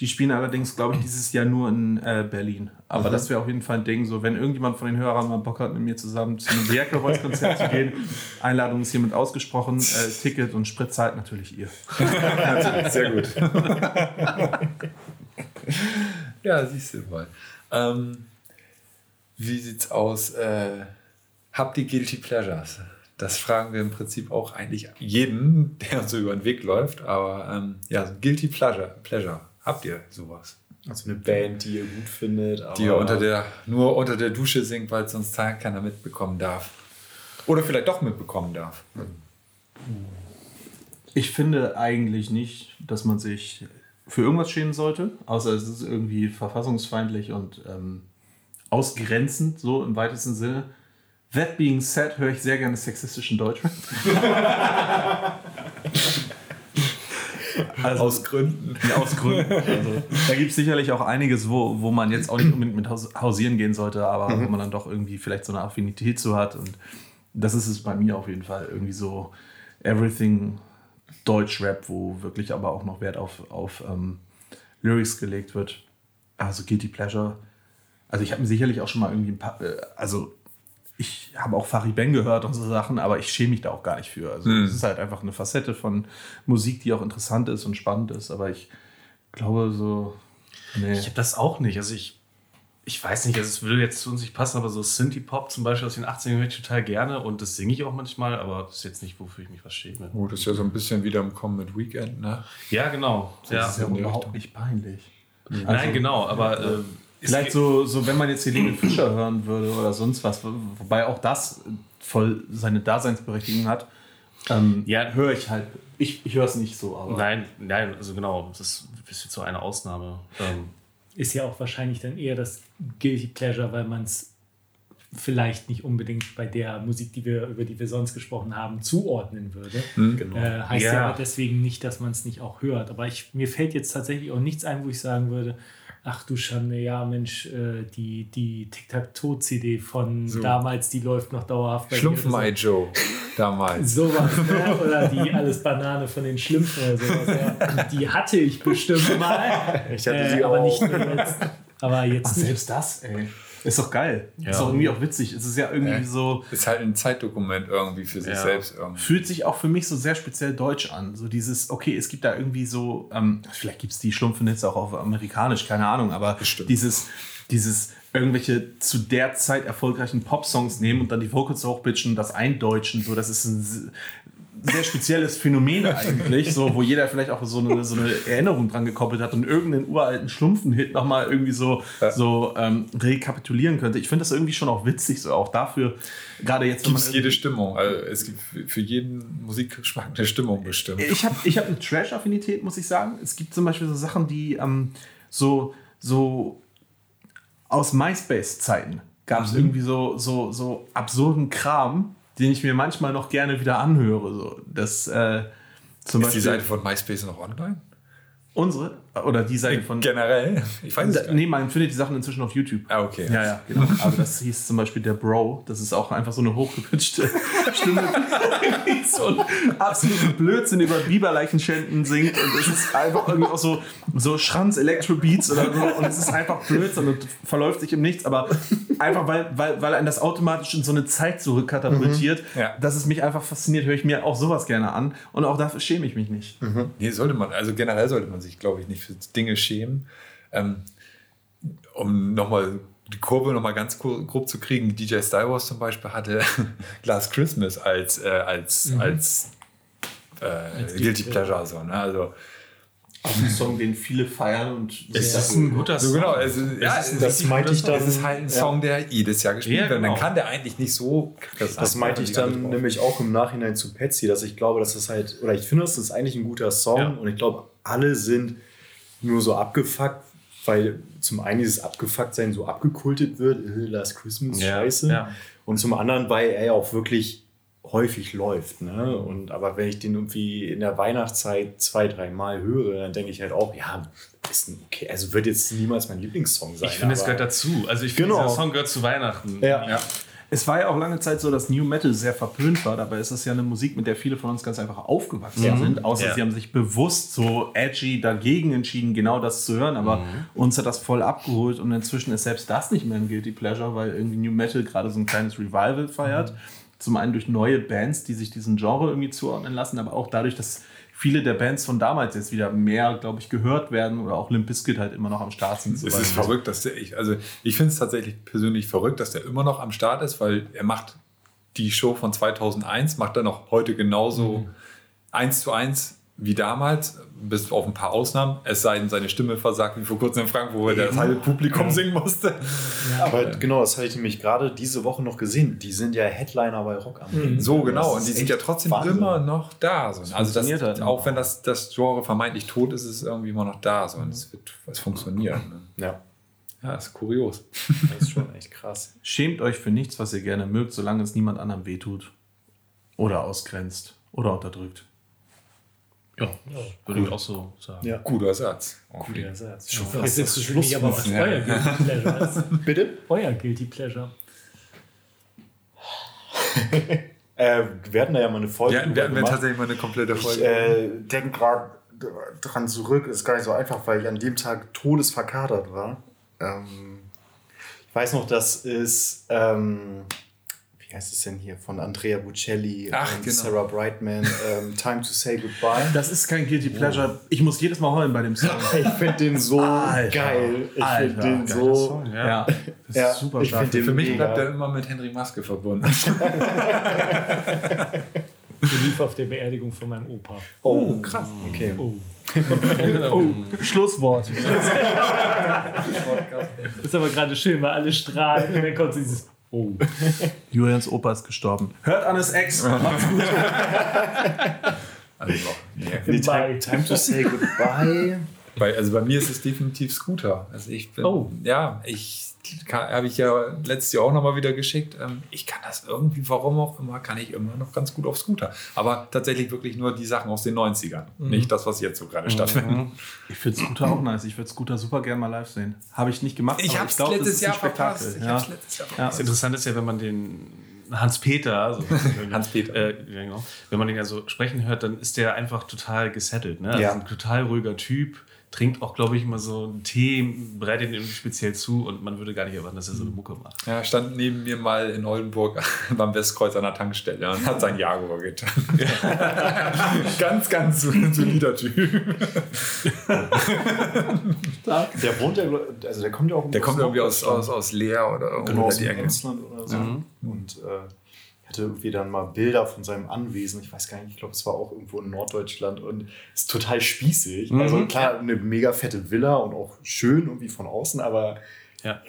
Die spielen allerdings, glaube ich, dieses Jahr nur in äh, Berlin. Aber das wäre auf jeden Fall ein Ding. So, wenn irgendjemand von den Hörern mal Bock hat, mit mir zusammen zu einem Viagra Boys Konzert zu gehen, Einladung ist hiermit ausgesprochen. Äh, Ticket und Sprit zahlt natürlich ihr. Sehr gut. ja, siehst du mal. Ähm, wie sieht's aus? Äh, habt ihr Guilty Pleasures? Das fragen wir im Prinzip auch eigentlich jeden, der uns so über den Weg läuft. Aber ähm, ja, so Guilty Pleasure, Pleasure. Habt ihr sowas? Also eine Band, die ihr gut findet, aber Die ihr unter der, nur unter der Dusche singt, weil es sonst keiner mitbekommen darf. Oder vielleicht doch mitbekommen darf. Ich finde eigentlich nicht, dass man sich für irgendwas schämen sollte, außer es ist irgendwie verfassungsfeindlich und ähm, ausgrenzend, so im weitesten Sinne. That being said, höre ich sehr gerne sexistischen Deutschrap. also, Aus Gründen. Ja, aus Gründen. Also, da gibt es sicherlich auch einiges, wo, wo man jetzt auch nicht unbedingt mit haus hausieren gehen sollte, aber wo man dann doch irgendwie vielleicht so eine Affinität zu hat. Und das ist es bei mir auf jeden Fall. Irgendwie so Everything Deutsch-Rap, wo wirklich aber auch noch Wert auf, auf ähm, Lyrics gelegt wird. Also Guilty Pleasure. Also ich habe mir sicherlich auch schon mal irgendwie ein paar, äh, also ich habe auch Fari Ben gehört und so Sachen, aber ich schäme mich da auch gar nicht für. Also es ist halt einfach eine Facette von Musik, die auch interessant ist und spannend ist, aber ich glaube so, nee. Ich habe das auch nicht. Also ich, ich weiß nicht, also es würde jetzt zu uns nicht passen, aber so Synthie-Pop zum Beispiel aus den 80ern höre ich total gerne und das singe ich auch manchmal, aber das ist jetzt nicht, wofür ich mich was schäme. Oh, das ist ja so ein bisschen wieder im Kommen mit Weekend, ne? Ja, genau. Ja. das ist ja in die überhaupt nicht peinlich. Nein, genau, aber äh, es Vielleicht geht- so, so, wenn man jetzt Helene Fischer hören würde oder sonst was, wo- wobei auch das voll seine Daseinsberechtigung hat, ähm, Ja. höre ich halt. Ich, ich höre es nicht so, aber. Nein, nein, also genau, das ist bisschen so eine Ausnahme. Ähm, Ist ja auch wahrscheinlich dann eher das Guilty Pleasure, weil man es vielleicht nicht unbedingt bei der Musik, die wir, über die wir sonst gesprochen haben, zuordnen würde. genau. Äh, heißt ja. Ja. aber deswegen nicht, dass man es nicht auch hört. Aber ich, mir fällt jetzt tatsächlich auch nichts ein, wo ich sagen würde, ach du Schande, ja Mensch, äh, die, die Tic-Tac-Toe-CD von damals, die läuft noch dauerhaft bei so. Schlumpfenei Joe damals. Sowas, ne? Oder die Alles Banane von den Schlümpfen oder sowas. Ja. Die hatte ich bestimmt mal. Ich hatte äh, sie aber auch. nicht jetzt. Aber jetzt Ach, nicht. selbst das, ey. Ist doch geil. Ja. Ist doch irgendwie auch witzig. Es ist ja irgendwie Ja. so. Ist halt ein Zeitdokument irgendwie für sich Ja. selbst. Irgendwie. Fühlt sich auch für mich so sehr speziell deutsch an. So dieses, okay, es gibt da irgendwie so, ähm, vielleicht gibt es die Schlumpfen jetzt auch auf amerikanisch, keine Ahnung, aber Bestimmt. dieses, dieses irgendwelche zu der Zeit erfolgreichen Pop-Songs nehmen und dann die Vocals hochpitchen und das eindeutschen, so, das ist ein sehr spezielles Phänomen eigentlich, so, wo jeder vielleicht auch so eine, so eine Erinnerung dran gekoppelt hat und irgendeinen uralten Schlumpfen-Hit nochmal irgendwie so, so ähm, rekapitulieren könnte. Ich finde das irgendwie schon auch witzig, so auch dafür, gerade jetzt, Gibt es jede Stimmung. Also es gibt für- für jeden Musikgeschmack eine Stimmung bestimmt. Ich habe ich hab eine Trash-Affinität, muss ich sagen. Es gibt zum Beispiel so Sachen, die ähm, so, so aus MySpace-Zeiten gab es Mhm. irgendwie so, so, so absurden Kram, den ich mir manchmal noch gerne wieder anhöre. So. Das äh, zum Ist die Beispiel Seite von MySpace noch online? unsere oder die Seite von. Generell? Ich weiß es nicht. nee, man findet die Sachen inzwischen auf YouTube. Ah, okay. Ja, ja, genau. Aber das hieß zum Beispiel der Bro. Das ist auch einfach so eine hochgepitchte Stimme, die so einen absoluten Blödsinn über Biberleichenschänden singt. Und es ist einfach irgendwie auch so, so Schranz Electro-Beats oder so. Und es ist einfach Blödsinn und verläuft sich im Nichts. Aber einfach, weil, weil, weil einen das automatisch in so eine Zeit zurückkatapultiert, Ja. dass es mich einfach fasziniert, höre ich mir auch sowas gerne an. Und auch dafür schäme ich mich nicht. Nee, sollte man, also generell sollte man sich, glaube ich, nicht für Dinge schämen. Ähm, um nochmal die Kurve nochmal ganz grob zu kriegen, DJ Star Wars zum Beispiel hatte Last Christmas als, äh, als, als, äh, Guilty Pleasure. So, ne? Also, Auch ein Song, den viele feiern und Es ist ein guter so Song. genau, ist, ja, ist Das meinte ich dann. es ist halt ein Song, der jedes Jahr gespielt Ja, wird. Dann genau. kann der eigentlich nicht so. Das meinte ich dann nämlich auch im Nachhinein zu Patsy, dass ich glaube, dass das halt, oder ich finde, das ist eigentlich ein guter Song Ja. und ich glaube, alle sind nur so abgefuckt, weil zum einen dieses Abgefucktsein so abgekultet wird, Last Christmas, Ja, scheiße. ja. Und zum anderen, weil er ja auch wirklich häufig läuft. Ne? Und, aber wenn ich den irgendwie in der Weihnachtszeit zwei, drei Mal höre, dann denke ich halt auch, ja, ist ein okay. Also wird jetzt niemals mein Lieblingssong sein. Ich finde, es gehört dazu. Also ich finde, Genau. dieser Song gehört zu Weihnachten. Ja. Ja. Es war ja auch lange Zeit so, dass New Metal sehr verpönt war. Dabei ist es ja eine Musik, mit der viele von uns ganz einfach aufgewachsen sind. Außer Ja. sie haben sich bewusst so edgy dagegen entschieden, genau das zu hören. Aber uns hat das voll abgeholt und inzwischen ist selbst das nicht mehr ein Guilty Pleasure, weil irgendwie New Metal gerade so ein kleines Revival feiert. Zum einen durch neue Bands, die sich diesem Genre irgendwie zuordnen lassen, aber auch dadurch, dass viele der Bands von damals jetzt wieder mehr, glaube ich, gehört werden oder auch Limp Bizkit halt immer noch am Start sind. Es So, weil- ist verrückt, dass der, ich, also ich finde es tatsächlich persönlich verrückt, dass der immer noch am Start ist, weil er macht die Show von 2001, macht er noch heute genauso eins zu eins wie damals, bis auf ein paar Ausnahmen, es sei denn, seine Stimme versagt, wie vor kurzem in Frankfurt, wo er das halbe Publikum singen musste. Aber genau, das hatte ich nämlich gerade diese Woche noch gesehen. Die sind ja Headliner bei Rock am Ring. So genau, Das und die sind ja trotzdem Wahnsinn. immer noch da. So. Also das, funktioniert halt auch wenn das, das Genre vermeintlich tot ist, ist es irgendwie immer noch da. So. Und es wird was funktionieren. Ne? Ja, Ja, ist kurios. das ist schon echt krass. Schämt euch für nichts, was ihr gerne mögt, solange es niemand anderem wehtut. Oder ausgrenzt. Oder unterdrückt. Ja, würde ich auch so sagen. Ja, Guter Satz. guter Satz. Jetzt fast ist das es mich aber, was Schlusswort. euer Guilty Pleasure ist. Bitte? Euer Guilty Pleasure. Äh, wir hatten da ja mal eine Folge. Ja, wir hatten gemacht. tatsächlich mal eine komplette Ich Folge. äh, denke gerade dran zurück, ist gar nicht so einfach, weil ich an dem Tag todesverkatert war. Ähm, ich weiß noch, das ist, ähm, heißt es denn hier, von Andrea Bocelli Ach, und genau. Sarah Brightman, ähm, Time to Say Goodbye. Das ist kein Guilty Pleasure. Ich muss jedes Mal heulen bei dem Song. Ich finde den so Alter, geil. Ich finde den Geiler so. Song, ja. Ja, das Ja, ist super ich stark. Für mich mega. bleibt er immer mit Henry Maske verbunden. Die lief auf der Beerdigung von meinem Opa. Oh, krass. Okay. Oh. Oh, Schlusswort. Das ist aber gerade schön, weil alle strahlen und dann kommt dieses Oh. Julians Opa ist gestorben. Hört Annes Ex. Macht's gut. Also, nee. Nee, time, time to Say Goodbye. bei, also bei mir ist es definitiv Scooter. Also ich bin, Oh. ja, ich habe ich ja letztes Jahr auch nochmal wieder geschickt. Ähm, Ich kann das irgendwie, warum auch immer, kann ich immer noch ganz gut auf Scooter. Aber tatsächlich wirklich nur die Sachen aus den 90ern. Nicht das, was jetzt so gerade stattfindet. Ich finde Scooter auch nice. Ich würde Scooter super gerne mal live sehen. Habe ich nicht gemacht. Ich habe es letztes Jahr Spektakel. verpasst. Ich Ja. hab's letztes Jahr Ja. Das Interessante ist ja, wenn man den Hans-Peter, also Hans-Peter. äh, genau, wenn man den ja so sprechen hört, dann ist der einfach total gesettelt. Ne? Also Ja. ein total ruhiger Typ, trinkt auch, glaube ich, immer so einen Tee, bereitet ihn irgendwie speziell zu und man würde gar nicht erwarten, dass er so eine Mucke macht. Ja, stand neben mir mal in Oldenburg beim Westkreuz an der Tankstelle und hat sein Jaguar getan. ganz, ganz solider Typ. Der wohnt ja, also der kommt ja auch Der kommt irgendwie aus, aus, aus Leer oder genau, oder aus die dem Ecke. Emsland oder so. Und äh, hatte irgendwie dann mal Bilder von seinem Anwesen. Ich weiß gar nicht, ich glaube, es war auch irgendwo in Norddeutschland und ist total spießig. Also klar, eine mega fette Villa und auch schön irgendwie von außen, aber Ja.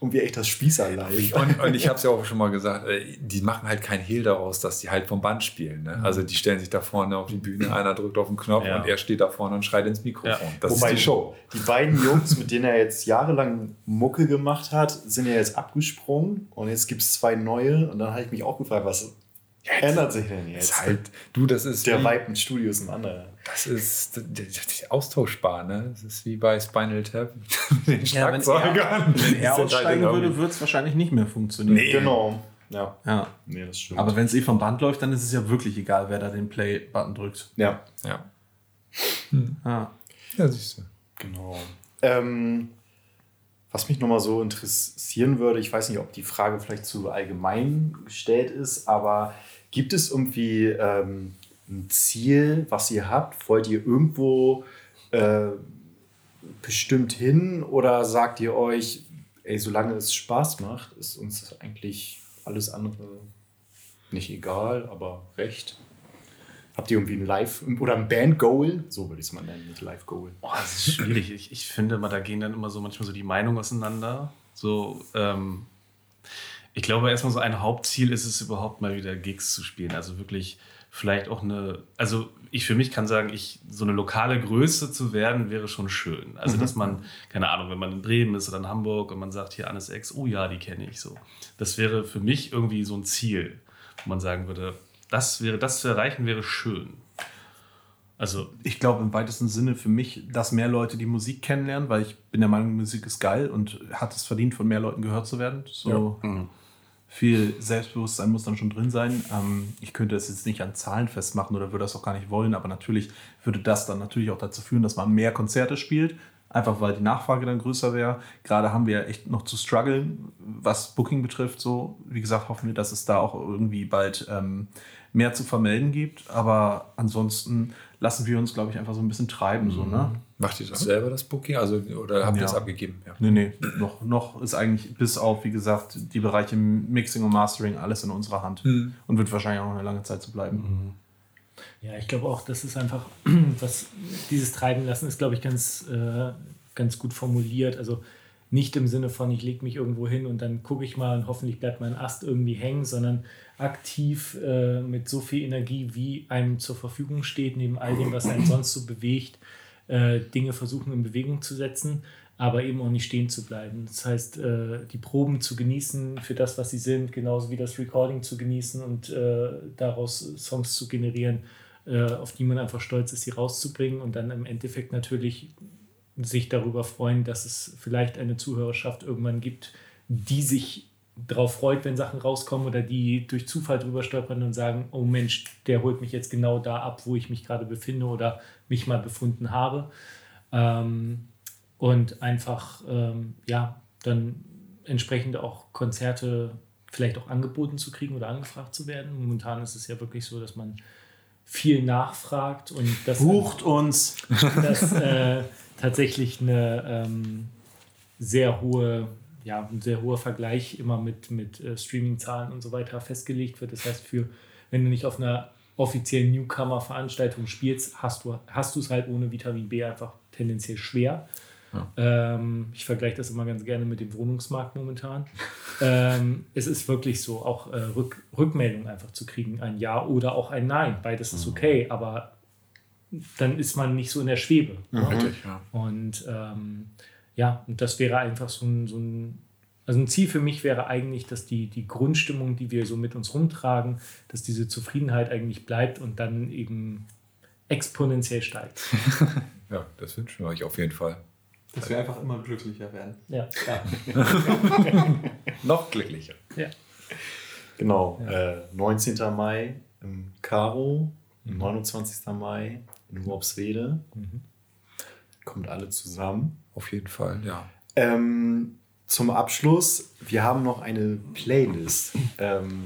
Irgendwie echt das Spießerlein. Und, und ich habe es ja auch schon mal gesagt, äh, die machen halt kein Hehl daraus, dass die halt vom Band spielen. Ne? Also die stellen sich da vorne auf die Bühne, einer drückt auf den Knopf Ja. und er steht da vorne und schreit ins Mikrofon. Ja. Das Wobei ist die Show. Die beiden Jungs, mit denen er jetzt jahrelang Mucke gemacht hat, sind ja jetzt abgesprungen und jetzt gibt es zwei neue und dann habe ich mich auch gefragt, was ändert sich denn jetzt? Ist halt, du, das ist Der wie, Vibe im Studio ist ein anderer. das ist, das ist austauschbar, ne? Das ist wie bei Spinal Tap mit den Ja, wenn Schlagzeugern. Wenn er aussteigen würde, würde es wahrscheinlich nicht mehr funktionieren. Nee. Genau. Ja. Ja. Nee, das stimmt. Aber wenn es eh vom Band läuft, dann ist es ja wirklich egal, wer da den Play-Button drückt. ja, ja. Ja. ja, siehst du. genau. Ähm, was mich nochmal so interessieren würde, ich weiß nicht, ob die Frage vielleicht zu allgemein gestellt ist, aber gibt es irgendwie ähm, ein Ziel, was ihr habt? Wollt ihr irgendwo äh, bestimmt hin oder sagt ihr euch, ey, solange es Spaß macht, ist uns eigentlich alles andere nicht egal, aber recht? Habt ihr irgendwie ein Live- oder ein Band-Goal? So würde ich es mal nennen, mit Live-Goal. Boah, das ist schwierig. Ich, ich finde da gehen dann immer so manchmal so die Meinungen auseinander. So, ähm, ich glaube, erstmal so ein Hauptziel ist es überhaupt mal wieder Gigs zu spielen. Also wirklich vielleicht auch eine, also ich für mich kann sagen, ich, so eine lokale Größe zu werden, wäre schon schön. Also, dass man, keine Ahnung, wenn man in Bremen ist oder in Hamburg und man sagt hier Annes Ex, oh ja, die kenne ich so. Das wäre für mich irgendwie so ein Ziel, wo man sagen würde, das wäre, das zu erreichen, wäre schön. Also, Ich glaube im weitesten Sinne für mich, dass mehr Leute die Musik kennenlernen, weil ich bin der Meinung, Musik ist geil und hat es verdient, von mehr Leuten gehört zu werden. So viel Selbstbewusstsein muss dann schon drin sein. Ähm, ich könnte es jetzt nicht an Zahlen festmachen oder würde das auch gar nicht wollen, aber natürlich würde das dann natürlich auch dazu führen, dass man mehr Konzerte spielt. Einfach weil die Nachfrage dann größer wäre. Gerade haben wir echt noch zu strugglen, was Booking betrifft. So, wie gesagt, hoffen wir, dass es da auch irgendwie bald ähm, mehr zu vermelden gibt. Aber ansonsten lassen wir uns, glaube ich, einfach so ein bisschen treiben. So, ne? Macht ihr das selber, das Booking? Also, oder habt ihr Ja. es abgegeben? Ja. Nee, nee, noch, noch ist eigentlich bis auf, wie gesagt, die Bereiche Mixing und Mastering alles in unserer Hand. Und wird wahrscheinlich auch noch eine lange Zeit so bleiben. Ja, ich glaube auch, das ist einfach, was dieses Treiben lassen ist, glaube ich, ganz, äh, ganz gut formuliert. Also nicht im Sinne von, ich lege mich irgendwo hin und dann gucke ich mal und hoffentlich bleibt mein Ast irgendwie hängen, sondern aktiv äh, mit so viel Energie, wie einem zur Verfügung steht, neben all dem, was einen sonst so bewegt, äh, Dinge versuchen in Bewegung zu setzen, aber eben auch nicht stehen zu bleiben. Das heißt, äh, die Proben zu genießen für das, was sie sind, genauso wie das Recording zu genießen und äh, daraus Songs zu generieren, äh, auf die man einfach stolz ist, sie rauszubringen und dann im Endeffekt natürlich sich darüber freuen, dass es vielleicht eine Zuhörerschaft irgendwann gibt, die sich darauf freut, wenn Sachen rauskommen oder die durch Zufall drüber stolpern und sagen, oh Mensch, der holt mich jetzt genau da ab, wo ich mich gerade befinde oder mich mal befunden habe. Ähm, und einfach, ähm, ja, dann entsprechend auch Konzerte vielleicht auch angeboten zu kriegen oder angefragt zu werden. Momentan ist es ja wirklich so, dass man viel nachfragt und das Bucht uns! dass äh, tatsächlich eine ähm, sehr hohe, ja, ein sehr hoher Vergleich immer mit, mit äh, Streaming-Zahlen und so weiter festgelegt wird. Das heißt, für, wenn du nicht auf einer offiziellen Newcomer-Veranstaltung spielst, hast du hast du es halt ohne Vitamin B einfach tendenziell schwer. Ähm, ich vergleiche das immer ganz gerne mit dem Wohnungsmarkt momentan. ähm, es ist wirklich so, auch äh, Rück, Rückmeldungen einfach zu kriegen, ein Ja oder auch ein Nein. Beides ist okay, aber dann ist man nicht so in der Schwebe. ne? Richtig, ja. Und ähm, ja, und das wäre einfach so ein, so ein, also ein Ziel für mich wäre eigentlich, dass die, die Grundstimmung, die wir so mit uns rumtragen, dass diese Zufriedenheit eigentlich bleibt und dann eben exponentiell steigt. Ja, das wünschen wir euch auf jeden Fall. Dass wir einfach immer glücklicher werden. Ja, ja. Noch glücklicher. ja. Genau. Äh, 19. Mai im Karo, 29. Mai in Worpswede. Kommt alle zusammen. Auf jeden Fall, ja. Ähm, zum Abschluss, wir haben noch eine Playlist. Ähm,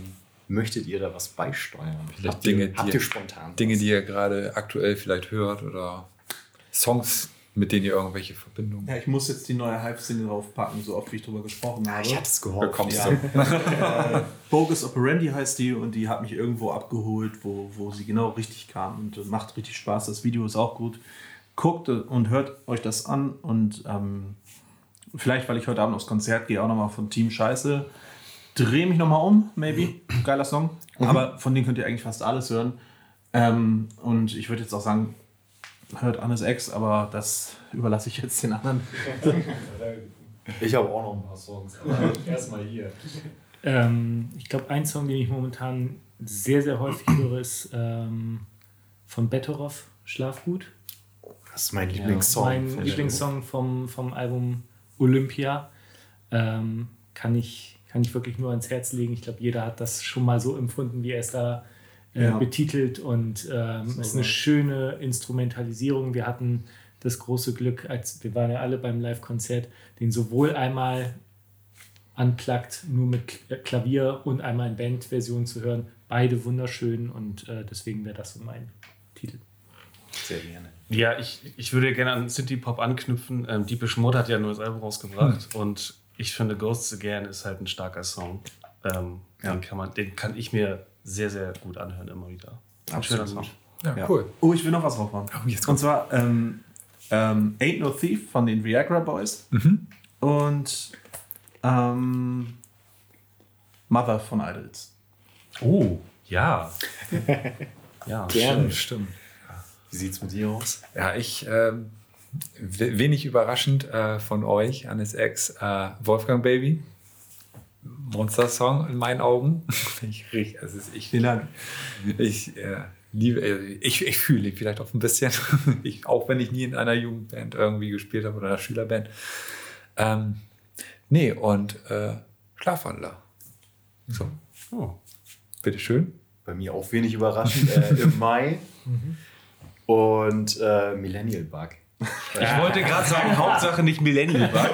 möchtet ihr da was beisteuern? Vielleicht habt ihr, Dinge, habt die- ihr spontan Dinge, was? die ihr gerade aktuell vielleicht hört oder Songs, mit denen ihr irgendwelche Verbindungen Ja, ich muss jetzt die neue Hype-Single draufpacken, so oft wie ich drüber gesprochen habe. Ich hatte es gehofft. bekommst. ja. äh, Bogus Operandi heißt die und die hat mich irgendwo abgeholt, wo, wo sie genau richtig kam und macht richtig Spaß. Das Video ist auch gut. Guckt und hört euch das an und ähm, vielleicht, weil ich heute Abend aufs Konzert gehe, auch nochmal von Team Scheiße. Dreh mich nochmal um, maybe. Geiler Song. Aber von denen könnt ihr eigentlich fast alles hören. Ähm, und ich würde jetzt auch sagen, hört Annes Ex, aber das überlasse ich jetzt den anderen. Ich habe auch noch ein paar Songs, aber erstmal hier. Ähm, ich glaube, ein Song, den ich momentan sehr, sehr häufig höre, ist ähm, von Betteroff, Schlafgut. Das ist mein Ja, Lieblingssong. mein von der Lieblingssong vom, vom Album Olympia. Ähm, kann, ich, kann ich wirklich nur ans Herz legen. Ich glaube, jeder hat das schon mal so empfunden, wie er es da äh, Ja. betitelt. Und ähm, es ist eine schöne Instrumentalisierung. Wir hatten das große Glück, als wir waren ja alle beim Live-Konzert, den sowohl einmal unplugged, nur mit K- Klavier und einmal in Bandversion zu hören. Beide wunderschön und äh, deswegen wäre das so mein Titel. Sehr gerne. Ja, ich, ich würde gerne an Synthie Pop anknüpfen. Ähm, Deepish Mode hat ja ein neues Album rausgebracht und ich finde Ghosts Again ist halt ein starker Song. Ähm, den, kann man, den kann ich mir sehr, sehr gut anhören immer wieder. Ein schöner Song. Ja, Ja. cool. Oh, ich will noch was draufhauen. Oh, jetzt Und zwar ähm, ähm, Ain't No Thief von den Viagra Boys und ähm, Mother von Idols. Oh, ja. ja, Gerne. Stimmt. Wie sieht's mit dir aus? Ja, ich, ähm, we- wenig überraschend äh, von euch, Annes Ex, äh, Wolfgang Baby. Monster-Song in meinen Augen. ich, riech- also es ich, ich äh, liebe, äh, ich, ich fühle vielleicht auch ein bisschen. ich, auch wenn ich nie in einer Jugendband irgendwie gespielt habe oder einer Schülerband. Ähm, nee, und äh, Schlafwandler. So, Oh. bitteschön. Bei mir auch wenig überraschend. äh, Im Mai. Und äh, Millennial Bug. Ich wollte gerade sagen, Hauptsache nicht Millennial Bug.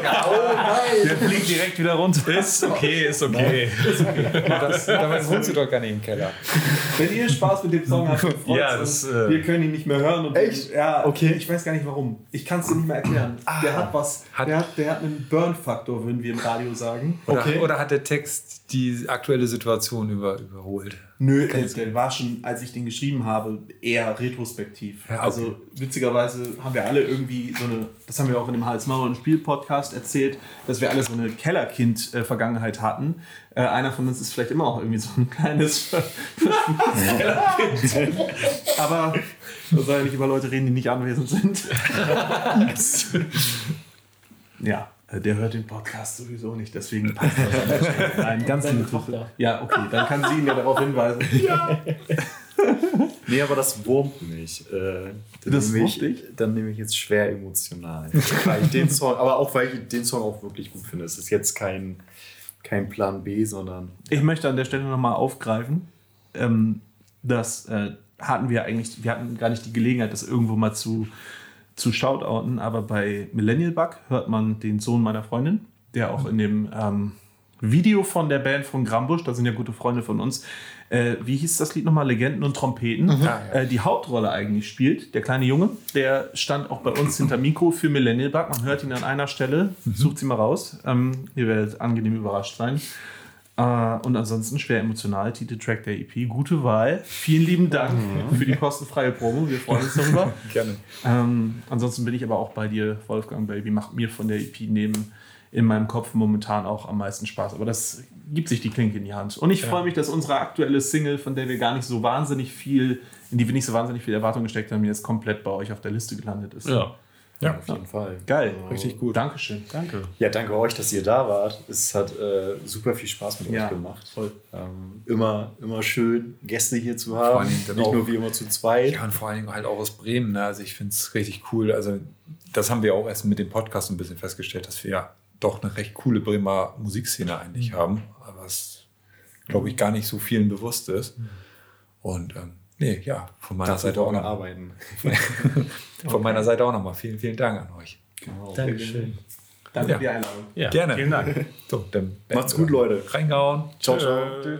Der fliegt direkt wieder runter. Ist okay, ist okay. Das, damit wohnst du doch gar nicht im Keller. Wenn ihr Spaß mit dem Song habt, Ja, das, äh, wir können ihn nicht mehr hören. Und Echt? Ja, Okay. Ich weiß gar nicht warum. Ich kann es dir nicht mehr erklären. der hat was. Hat- der, hat, der hat einen Burn-Faktor, würden wir im Radio sagen. Oder, Okay. oder hat der Text die aktuelle Situation über, überholt? Nö, äh, der war schon, als ich den geschrieben habe, eher retrospektiv. Ja, okay. Also witzigerweise haben wir alle irgendwie so eine, das haben wir auch in dem Hals Maul und Spiel Podcast erzählt, dass wir alle so eine Kellerkind-Vergangenheit hatten. Äh, einer von uns ist vielleicht immer auch irgendwie so ein kleines Kellerkind. Aber wir sollen ja nicht über Leute reden, die nicht anwesend sind. ja. Der hört den Podcast sowieso nicht, deswegen passt das. Nein, ganz Seine. Tochter. Ja, okay, dann kann sie ihn ja darauf hinweisen. Nee, aber das wurmt mich. Äh, dann Das nehme wurmt ich, dich? Dann nehme ich jetzt schwer emotional. weil ich den Song, aber auch weil ich den Song auch wirklich gut finde. Es ist jetzt kein, kein Plan B, sondern Ich möchte an der Stelle nochmal aufgreifen, ähm, das äh, hatten wir eigentlich, wir hatten gar nicht die Gelegenheit, das irgendwo mal zu, zu shoutouten, aber bei Millennial Bug hört man den Sohn meiner Freundin, der auch in dem ähm, Video von der Band von Grambusch, da sind ja gute Freunde von uns, äh, wie hieß das Lied nochmal? Legenden und Trompeten, Ah, ja. äh, die Hauptrolle eigentlich spielt. Der kleine Junge, der stand auch bei uns hinter Mikro für Millennial Bug. Man hört ihn an einer Stelle, sucht sie mal raus. Ähm, ihr werdet angenehm überrascht sein. Äh, und ansonsten schwer emotional, Titeltrack der EP. Gute Wahl. Vielen lieben Dank für die kostenfreie Promo. Wir freuen uns darüber. Gerne. ähm, ansonsten bin ich aber auch bei dir, Wolfgang Baby. Macht mir von der EP neben in meinem Kopf momentan auch am meisten Spaß. Aber das gibt sich die Klinke in die Hand. Und ich freue mich, dass unsere aktuelle Single, von der wir gar nicht so wahnsinnig viel, in die wir nicht so wahnsinnig viel Erwartung gesteckt haben, jetzt komplett bei euch auf der Liste gelandet ist. Ja. Ja. auf jeden Fall. Geil. Richtig gut. Dankeschön. Danke. Ja, danke euch, dass ihr da wart. Es hat äh, super viel Spaß mit Ja, euch gemacht. voll. Ähm, immer, immer schön, Gäste hier zu haben. Vor allen Dingen dann Nicht auch- nur wie immer zu zweit. Ja, und vor allen Dingen halt auch aus Bremen. Ne? Also ich finde es richtig cool. Also das haben wir auch erst mit dem Podcast ein bisschen festgestellt, dass wir ja doch eine recht coole Bremer Musikszene eigentlich haben, was, glaube ich, gar nicht so vielen bewusst ist. Und ähm, nee, ja, von meiner Dafür Seite auch noch. arbeiten. Von meiner Seite auch nochmal vielen, vielen Dank an euch. Genau. Dankeschön. Danke Ja. für die Einladung. Ja, Gerne. Vielen Dank. So, dann Macht's gut, Leute. Reingehauen. Ciao, ciao. Tschö.